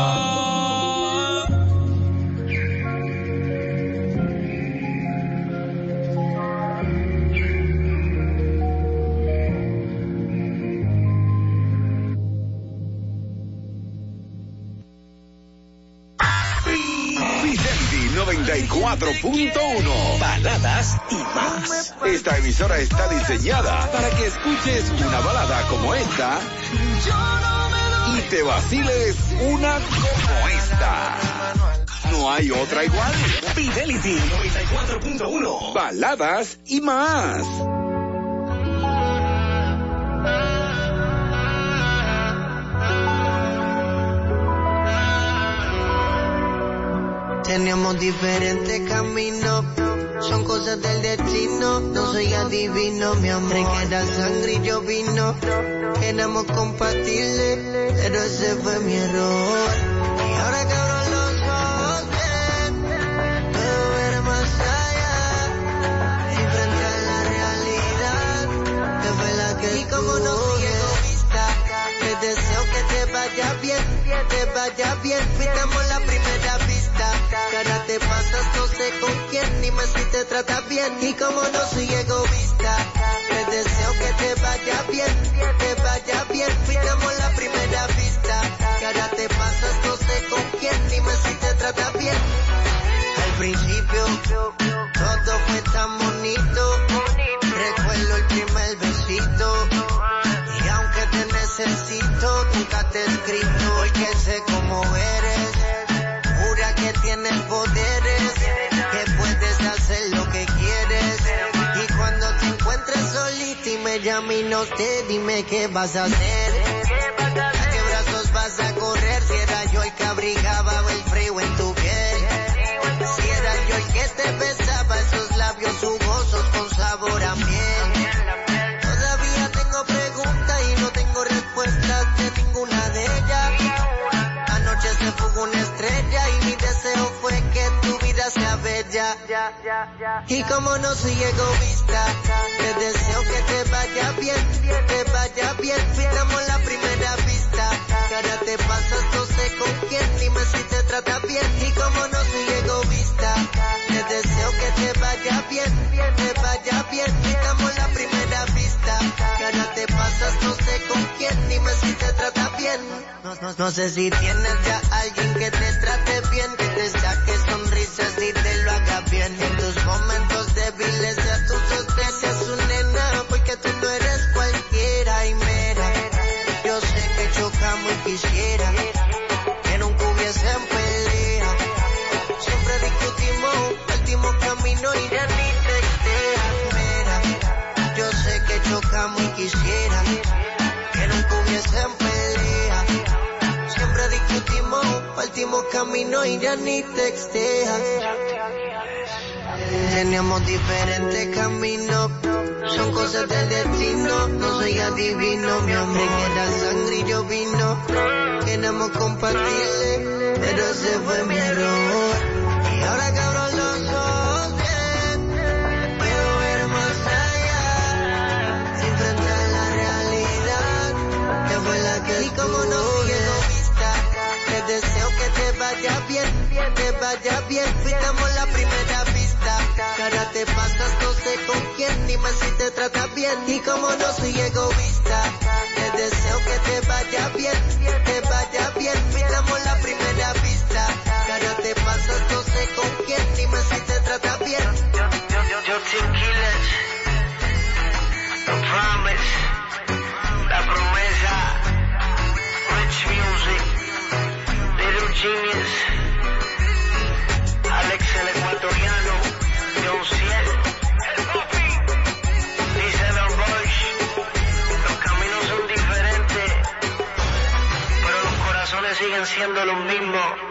Fidelity 94.1. Baladas y más. Esta emisora está diseñada para que escuches una balada como esta y te vaciles una como esta. No hay otra igual. Fidelity 94.1. Baladas y más. Tenemos diferentes caminos, son cosas del destino. No soy adivino, mi amor. que era sangre y yo vino. Éramos compatibles, pero ese fue mi error. Y ahora que abro los ojos, bien, puedo ver más allá. Y frente a la realidad, que fue la que Y como no soy egoísta, te deseo que te vaya bien, te vaya bien. Fuimos la primera Que ahora te pasas, no sé con quién, ni más si te trata bien. Y como no soy egoísta, te deseo que te vaya bien, te vaya bien. Fuimos la primera vista. Que ahora te pasas, no sé con quién, ni más si te trata bien. Al principio, todo fue tan bonito. Me llame y no te dime qué vas a hacer. ¿A qué brazos vas a correr? Si era yo el que abrigaba el frío en tu piel. Si era yo el que te Y como no soy egoísta, te deseo que te vaya bien, te vaya bien. Fuimos la primera vista, ahora te pasas, no sé con quién, ni más si te trata bien. Y como no soy egoísta, deseo que te vaya bien, te vaya bien. Fuimos la primera vista, ahora te pasas, no sé con quién, más si te trata bien. No, no- no sé si tienes ya alguien que te trate bien, que te saque sonrisas y te lo haga bien. En tus momentos débiles sea tu discutimos, partimos camino y ya ni texteas. Teníamos diferentes caminos, son cosas del destino. No soy adivino, mi amor. que era sangre y yo vino. Que éramos compatibles, pero ese fue mi error. Y ahora que abro los ojos, puedo ver más allá. Sin frente a la realidad, que fue la que Y como no bien, te vaya bien. Fuimos la primera vista, que ahora te pasas, no sé con quién, ni más si te trata bien. Y como no soy egoísta, te deseo que te vaya bien, te vaya bien. Fuimos la primera vista, que ahora te pasas, no sé con quién, ni más si te trata bien. Yo, Team Killers, The Promise, La Promesa, Rich Music, Little Genius, Alex el Ecuatoriano, John Ciel, Diesel Rush. Los caminos son diferentes, pero los corazones siguen siendo los mismos.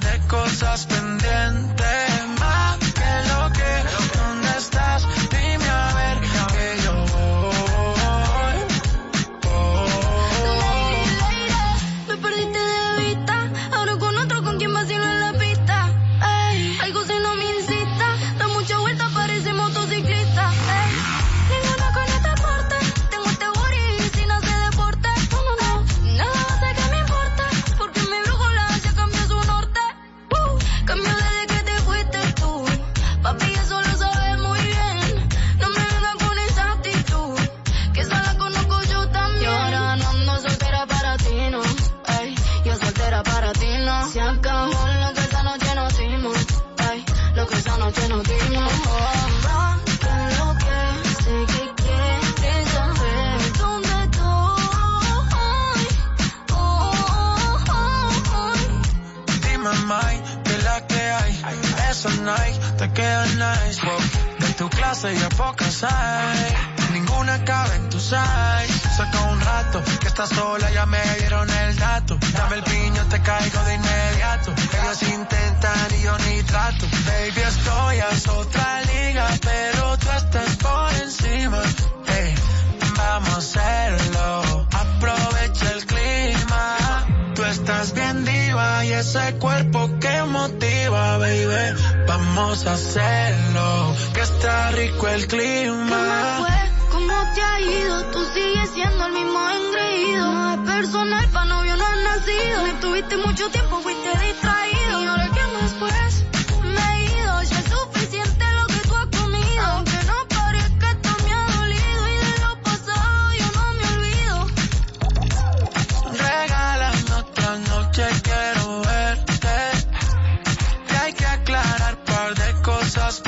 de cosas pendientes. Size. Saca un rato que estás sola, ya me dieron el dato. Dame el piño, te caigo de inmediato. Ellos intentan y yo ni trato. Baby, estoy a otra liga, pero tú estás por encima. Hey, vamos a hacerlo. Aprovecha el clima. Tú estás bien diva y ese cuerpo que motiva, baby. Vamos a hacerlo, que está rico el clima. Te ha ido? Tú sigues siendo el mismo engreído. No es personal, pa' novio no has nacido. Me tuviste mucho tiempo, fuiste distraído. Y ahora que más pues, me he ido. Ya es suficiente lo que tú has comido. Aunque no parezca, esto me ha dolido. Y de lo pasado yo no me olvido. Regálame otra noche, quiero verte. Y hay que aclarar par de cosas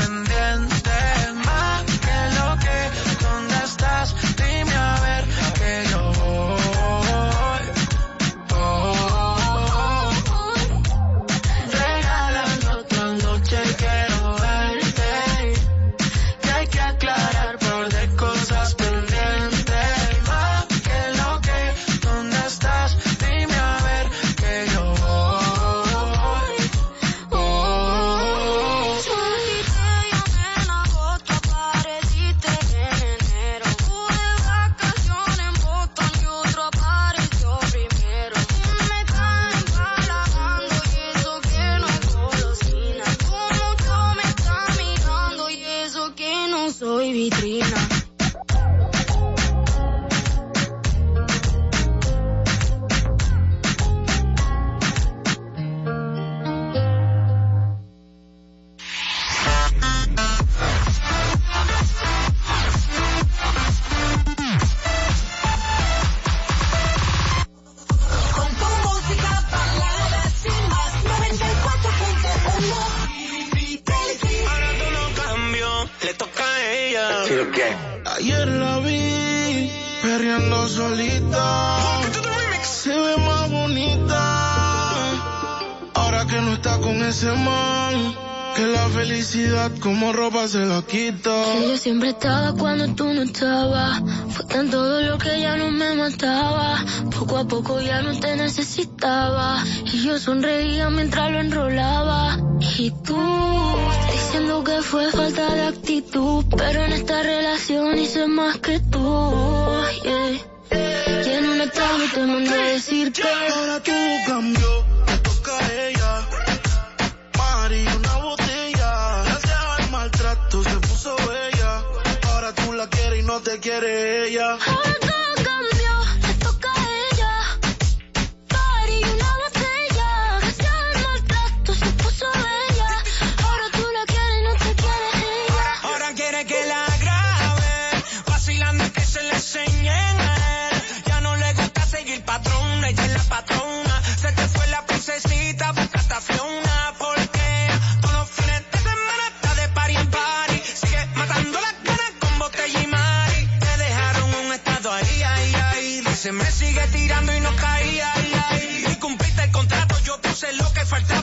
solita. Se ve más bonita. Ahora que no está con ese man. Que la felicidad como ropa se la quita. Que yo siempre estaba cuando tú no estabas. Fue tan todo lo que ya no me mataba. Poco a poco ya no te necesitaba. Y yo sonreía mientras lo enrolaba. Y tú, diciendo que fue falta de actitud. Pero en esta relación hice más que tú. Yeah. Y en un estado te mandé a decir que. Ahora todo cambió, le toca a ella. Mari, una botella. Gracias al maltrato se puso bella. Ahora tú la quieres y no te quiere ella. lo que falta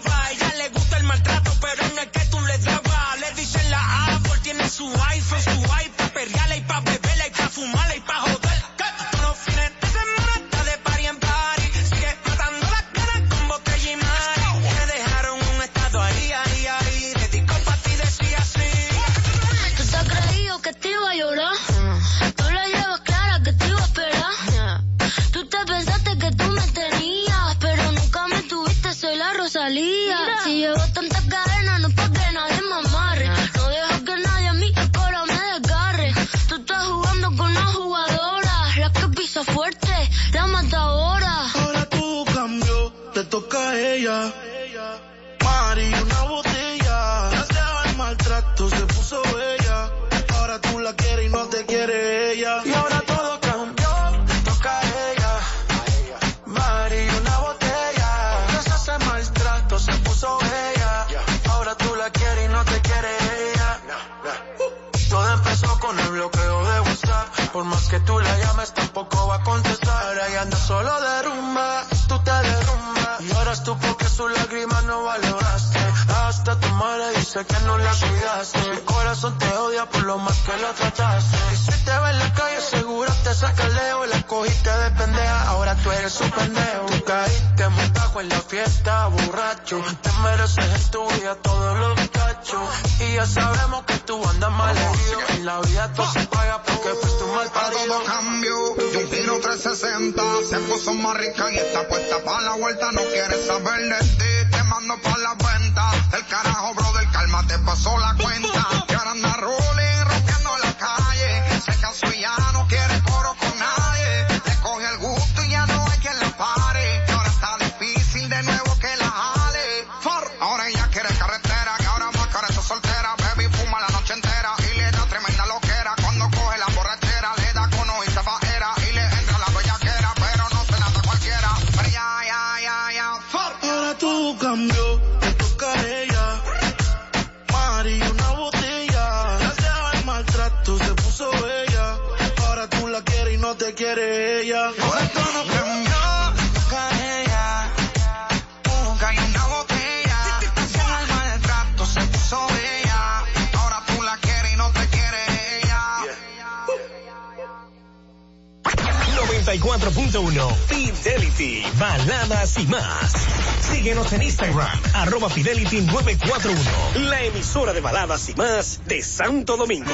Arroba Fidelity 941, la emisora de baladas y más de Santo Domingo.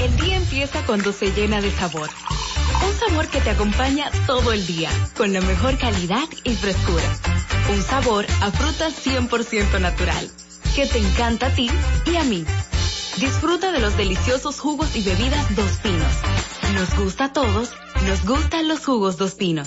El día empieza cuando se llena de sabor. Un sabor que te acompaña todo el día, con la mejor calidad y frescura. Un sabor a fruta 100% natural, que te encanta a ti y a mí. Disfruta de los deliciosos jugos y bebidas Dos Pinos. Nos gusta a todos, nos gustan los jugos Dos Pinos.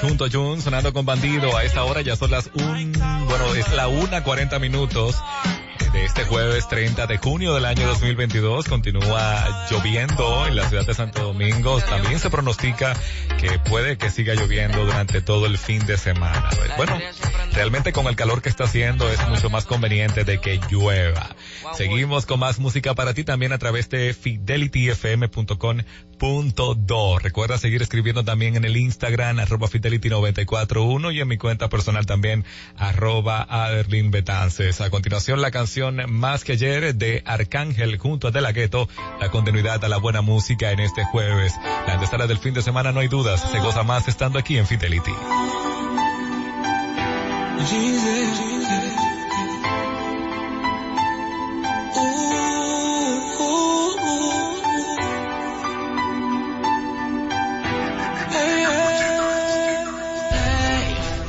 Junto a Jun sonando con Bandido. A esta hora ya son las un, bueno, es la una cuarenta minutos de este jueves 30 de junio del año 2022. Continúa lloviendo en la ciudad de Santo Domingo. También se pronostica que puede que siga lloviendo durante todo el fin de semana. Bueno, realmente con el calor que está haciendo es mucho más conveniente de que llueva. Seguimos con más música para ti también a través de fidelityfm.com.do. Recuerda seguir escribiendo también en el Instagram arroba fidelity941 y en mi cuenta personal también arroba Aderlin Betances. A continuación la canción Más que ayer de Arcángel junto a De La Ghetto, la continuidad a la buena música en este jueves. La antesala del fin de semana no hay dudas, se goza más estando aquí en Fidelity.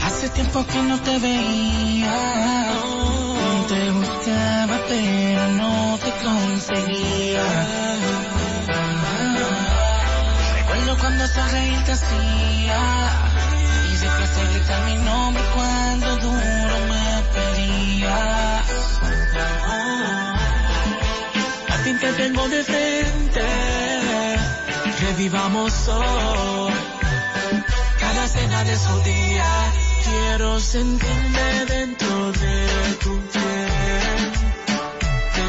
Hace tiempo que no te veía. Te Recuerdo cuando esa reír te hacía. Y siempre gritar mi nombre cuando duro me pedías. A ti te tengo de frente. Revivamos hoy cada cena de su día. Quiero sentirme dentro de tu piel. Te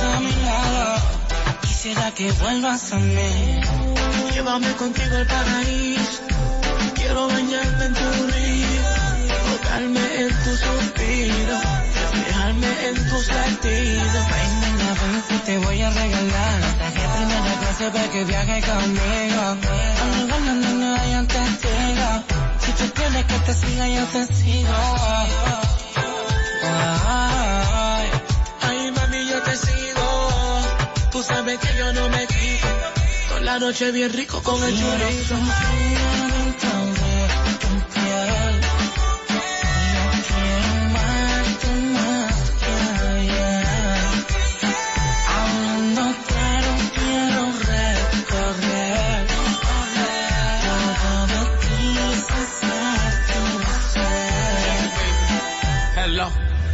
A mi lado. Quisiera que vuelvas a mí. Llévame contigo al paraíso. Quiero bañarme en tu río. Tocarme en tu suspiro. Reflejarme en tus latidos. Ven, ven que te voy a regalar. Traje primera clase para que viaje conmigo. Al lugar donde no hayan testigos. Si tú quieres que te siga, yo te sigo. Ay, ay, Tú sabes que yo no me quito. Toda la noche bien rico con el chorizo.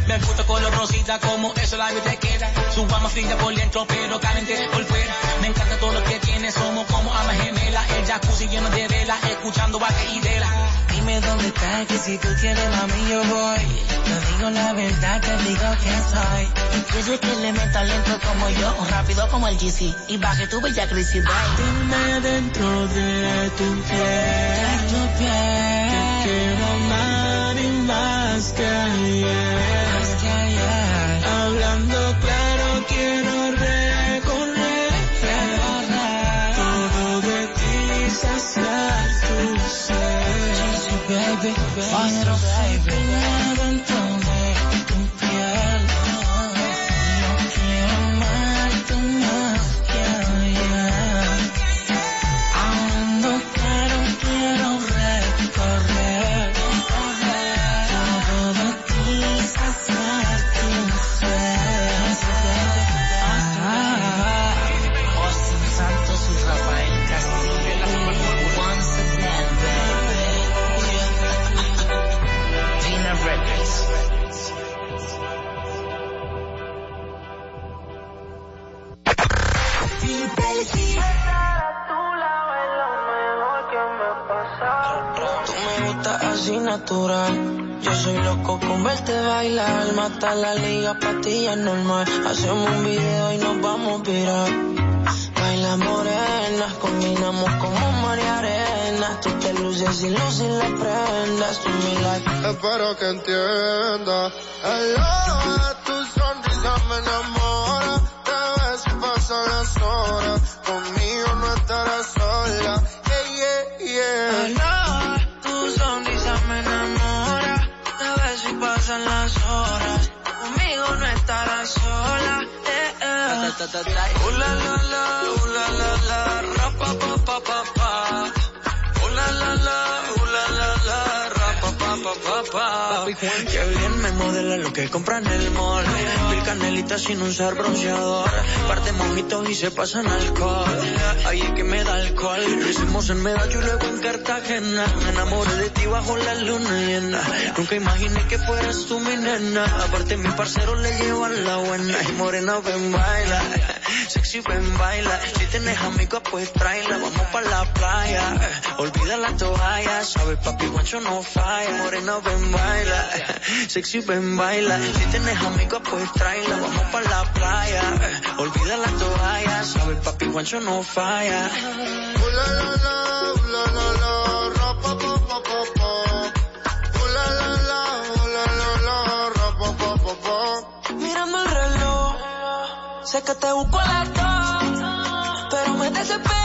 Me gusta color rosita como eso la te queda. Su alma fría por dentro pero caliente por fuera. Me encanta todo lo que tiene, somos como almas gemelas. El jacuzzi lleno de velas, escuchando baile y vela. Dime dónde estás, que si tú quieres, mami, yo voy. verdad te digo que soy. Quieres que le meta lento como yo, o rápido como el GC, y baje tu bella crisis, Dime dentro de tu piel, tu piel. te quiero amar y más que ayer. Baby, Quiero baby. dentro soy loco con verte bailar. Mata la liga, patilla normal. Hacemos un video y nos vamos a virar. Baila morena, combinamos como mar y arena. Tú te luces y luces las prendas. Tú mi life. Espero que entienda. Hello, tu sonrisa me enamora. Te ves y pasan las horas. Pa. Qué bien me modela lo que compra en el mall. Mil canelitas sin usar bronceador. Par de mojitos y se pasan alcohol. Ahí es que me da alcohol. Lo hicimos en Medallo y luego en Cartagena. Me enamoré de ti bajo la luna llena. Nunca imaginé que fueras tú mi nena. Aparte mi parcero le llevan la buena. Y morena ven baila. Sexy ven baila. Si tienes amigos pues tráela. Vamos pa' la playa. Olvida la toalla. Sabes papi guancho no falla. Morena ven baila. Sexy ven baila. Si tienes amigos pues tráela. Vamos pa' la playa. Olvida la toalla. Sabes papi guancho no falla. Ooh la la la, la la sé que te busco a las dos, pero me desespera,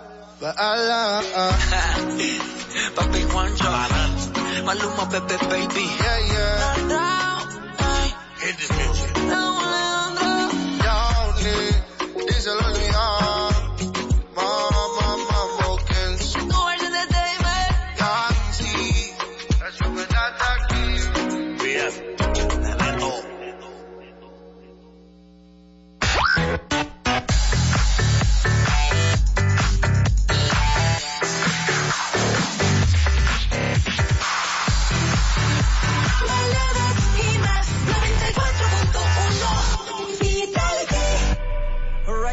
Baila. Ah, ah, ah. *laughs* Papi Juancho, Maluma, Pepe, baby. Yeah, yeah. Hit this music.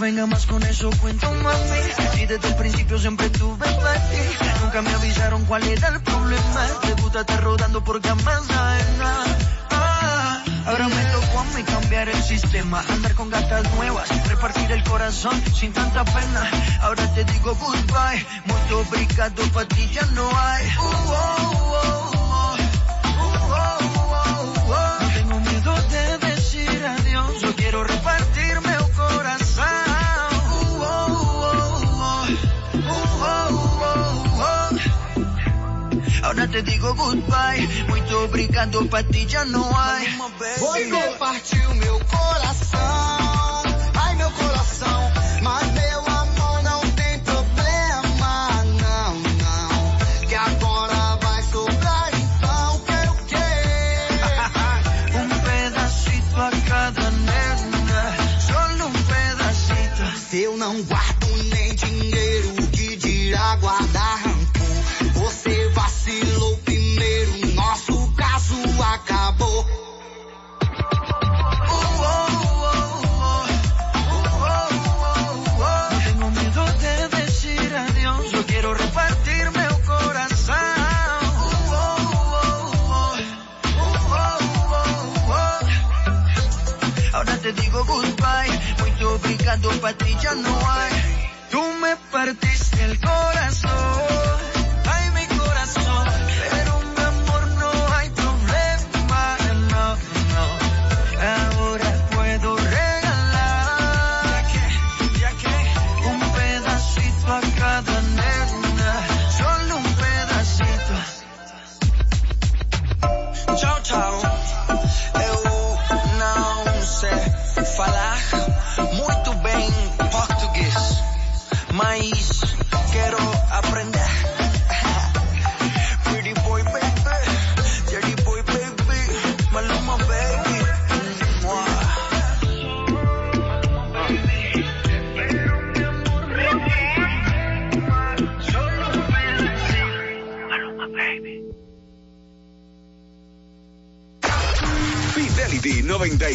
venga más con eso, cuento mami. Si desde el principio siempre tuve para ti, nunca me avisaron cuál era el problema. Te gusta estar rodando por camas. Ah, Ahora me tocó a mí cambiar el sistema, andar con gatas nuevas, repartir el corazón sin tanta pena. Ahora te digo goodbye, muy obrigado, pa' ti ya no hay. Uh, oh, oh, te digo goodbye, muito obrigado, pra ti já não há. Você partiu meu coração, ai meu coração, mas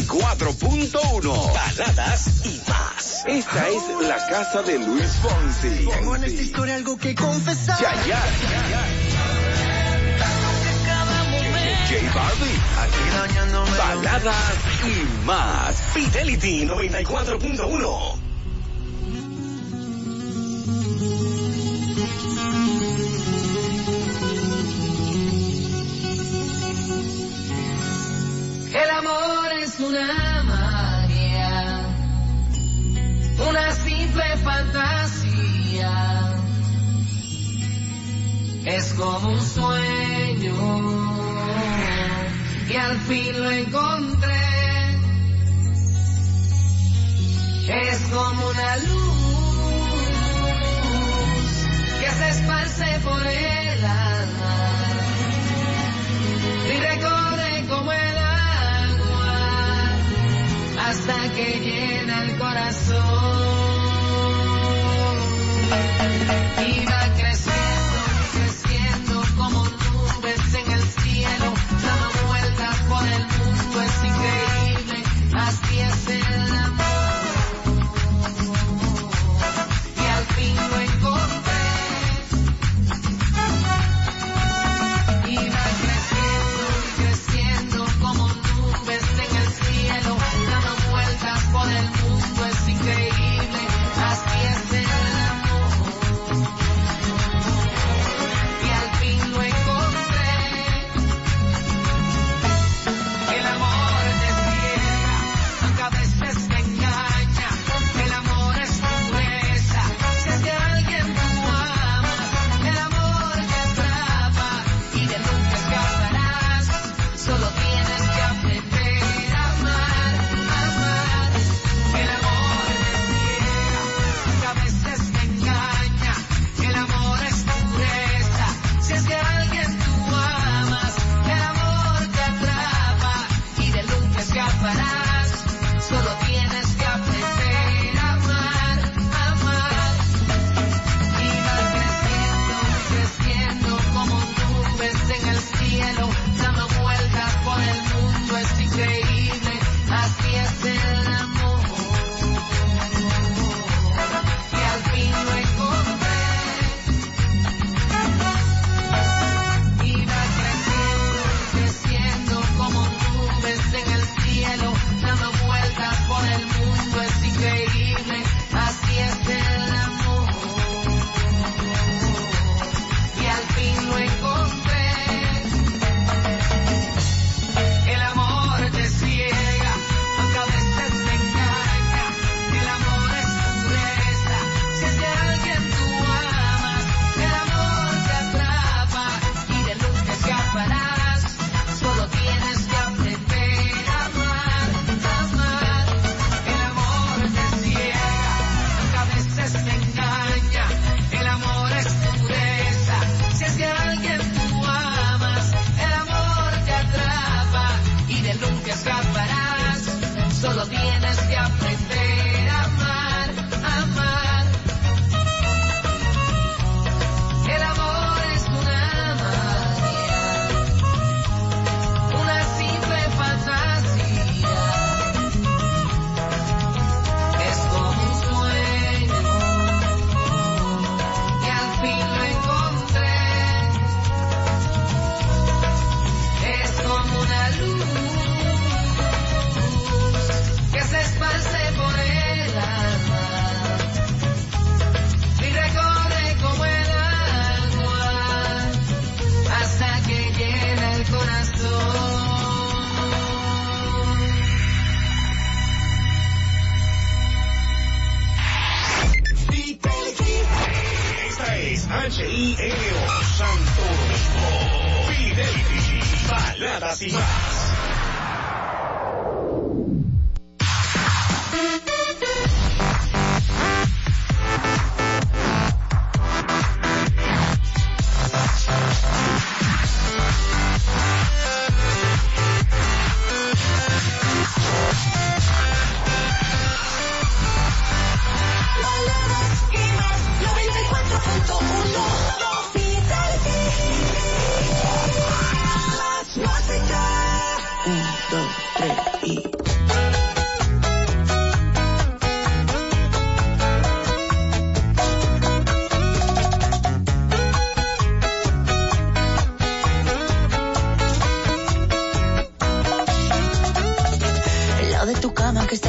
94.1. Baladas y más. Esta es la casa de Luis Fonsi. Tengo en esta historia algo que confesar. Yaya. J Balvin. Baladas y más. Fidelity 94.1. una magia, una simple fantasía. Es como un sueño y al fin lo encontré. Es como una luz que se esparce por el hasta que llena el corazón. Y va creciendo,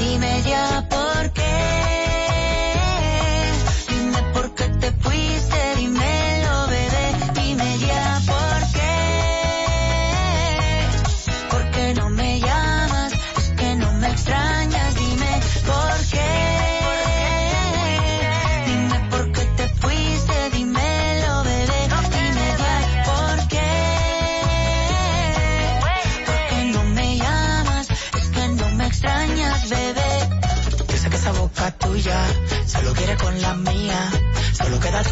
Dime ya por qué. Dime por qué te fuiste, dímelo,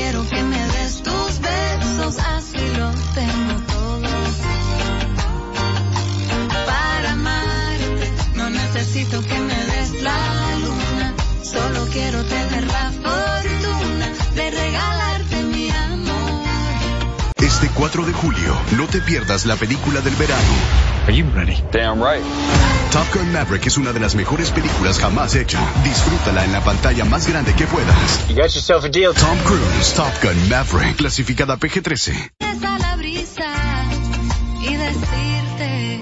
Quiero que me des tus besos, así lo tengo todo. Para amarte no necesito que me des la luna, solo quiero tener la 4 de julio, no te pierdas la película del verano. Are you ready? Damn right. Top Gun Maverick es una de las mejores películas jamás hecha. Disfrútala en la pantalla más grande que puedas. You got yourself a deal. Tom Cruise, Top Gun Maverick, clasificada PG-13. a la brisa y decirte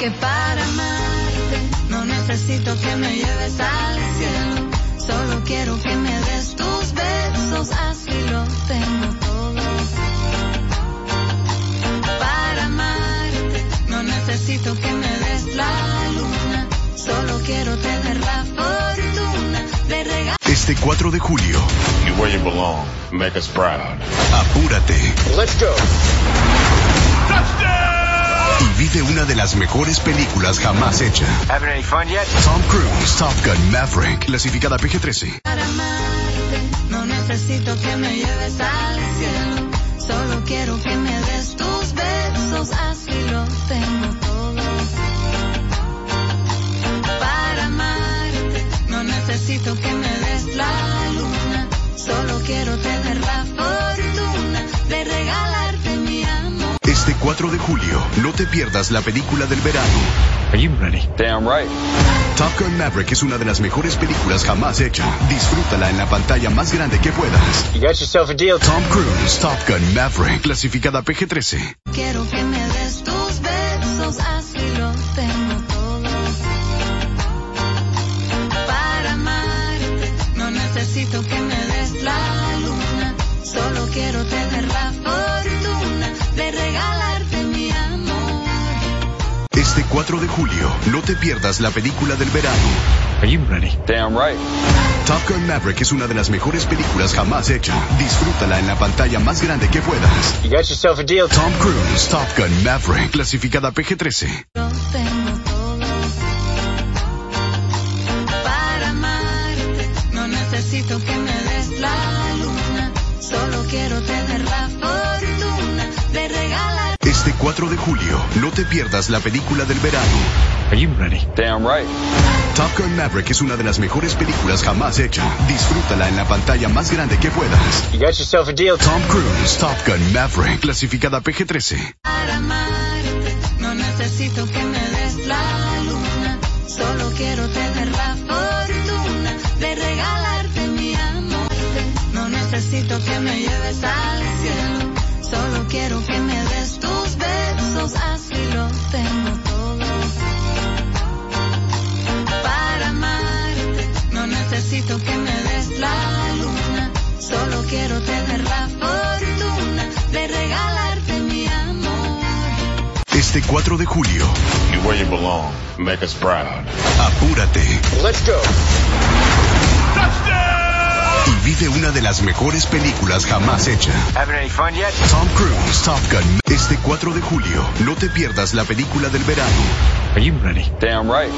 que para amarte no necesito que me lleves al cielo. Solo quiero que me des tus besos, así lo tengo necesito que me des la luna. Solo quiero tener la fortuna de regalar. Este 4 de julio, You where you belong. Make us proud. apúrate Let's go. y vive una de las mejores películas jamás hecha. Having any fun yet? Tom Cruise, Top Gun Maverick, clasificada PG-13. Para amarte no necesito que me lleves al cielo. Solo quiero que necesito que me des la luna. Solo quiero tener la fortuna de regalarte mi amor. Este 4 de julio, no te pierdas la película del verano. Are you ready? Damn right. Top Gun Maverick es una de las mejores películas jamás hecha. Disfrútala en la pantalla más grande que puedas. You got yourself a deal. Tom Cruise, Top Gun Maverick, clasificada PG-13. Quiero que me des tus quiero tener la fortuna de regalarte mi amor. Este 4 de julio, no te pierdas la película del verano. Are you ready? Damn right. Top Gun Maverick es una de las mejores películas jamás hecha. Disfrútala en la pantalla más grande que puedas. You got yourself a deal. Tom Cruise, Top Gun Maverick, clasificada PG-13. Lo tengo todo. Para amarte no necesito que 4 de julio, no te pierdas la película del verano. Are you ready? Damn right. Top Gun Maverick es una de las mejores películas jamás hecha. Disfrútala en la pantalla más grande que puedas. You got yourself a deal. Tom Cruise, Top Gun Maverick, clasificada PG-13. Para amarte no necesito que me des la luna. Solo quiero tener la fortuna de regalarte mi amor. No necesito que me lleves al cielo. Solo quiero que me des necesito que me des la luna, solo quiero tener la fortuna de regalarte mi amor. Este 4 de julio. You where you belong. Make us proud. Apúrate. Let's go. Touchdown. Y vive una de las mejores películas jamás hecha. Having any fun yet? Tom Cruise, Top Gun. Este 4 de julio. No te pierdas la película del verano. Are you ready? Damn right.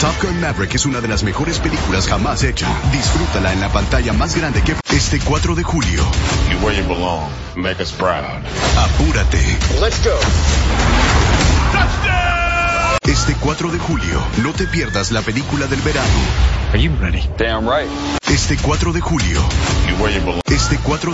Top Gun Maverick es una de las mejores películas jamás hecha. Disfrútala en la pantalla más grande que este 4 de julio. You're where you belong. Make us proud. Apúrate. Let's go. Este 4 de julio, no te pierdas la película del verano. Are you ready? Damn right. Este 4 de julio. You're where you belong. Este 4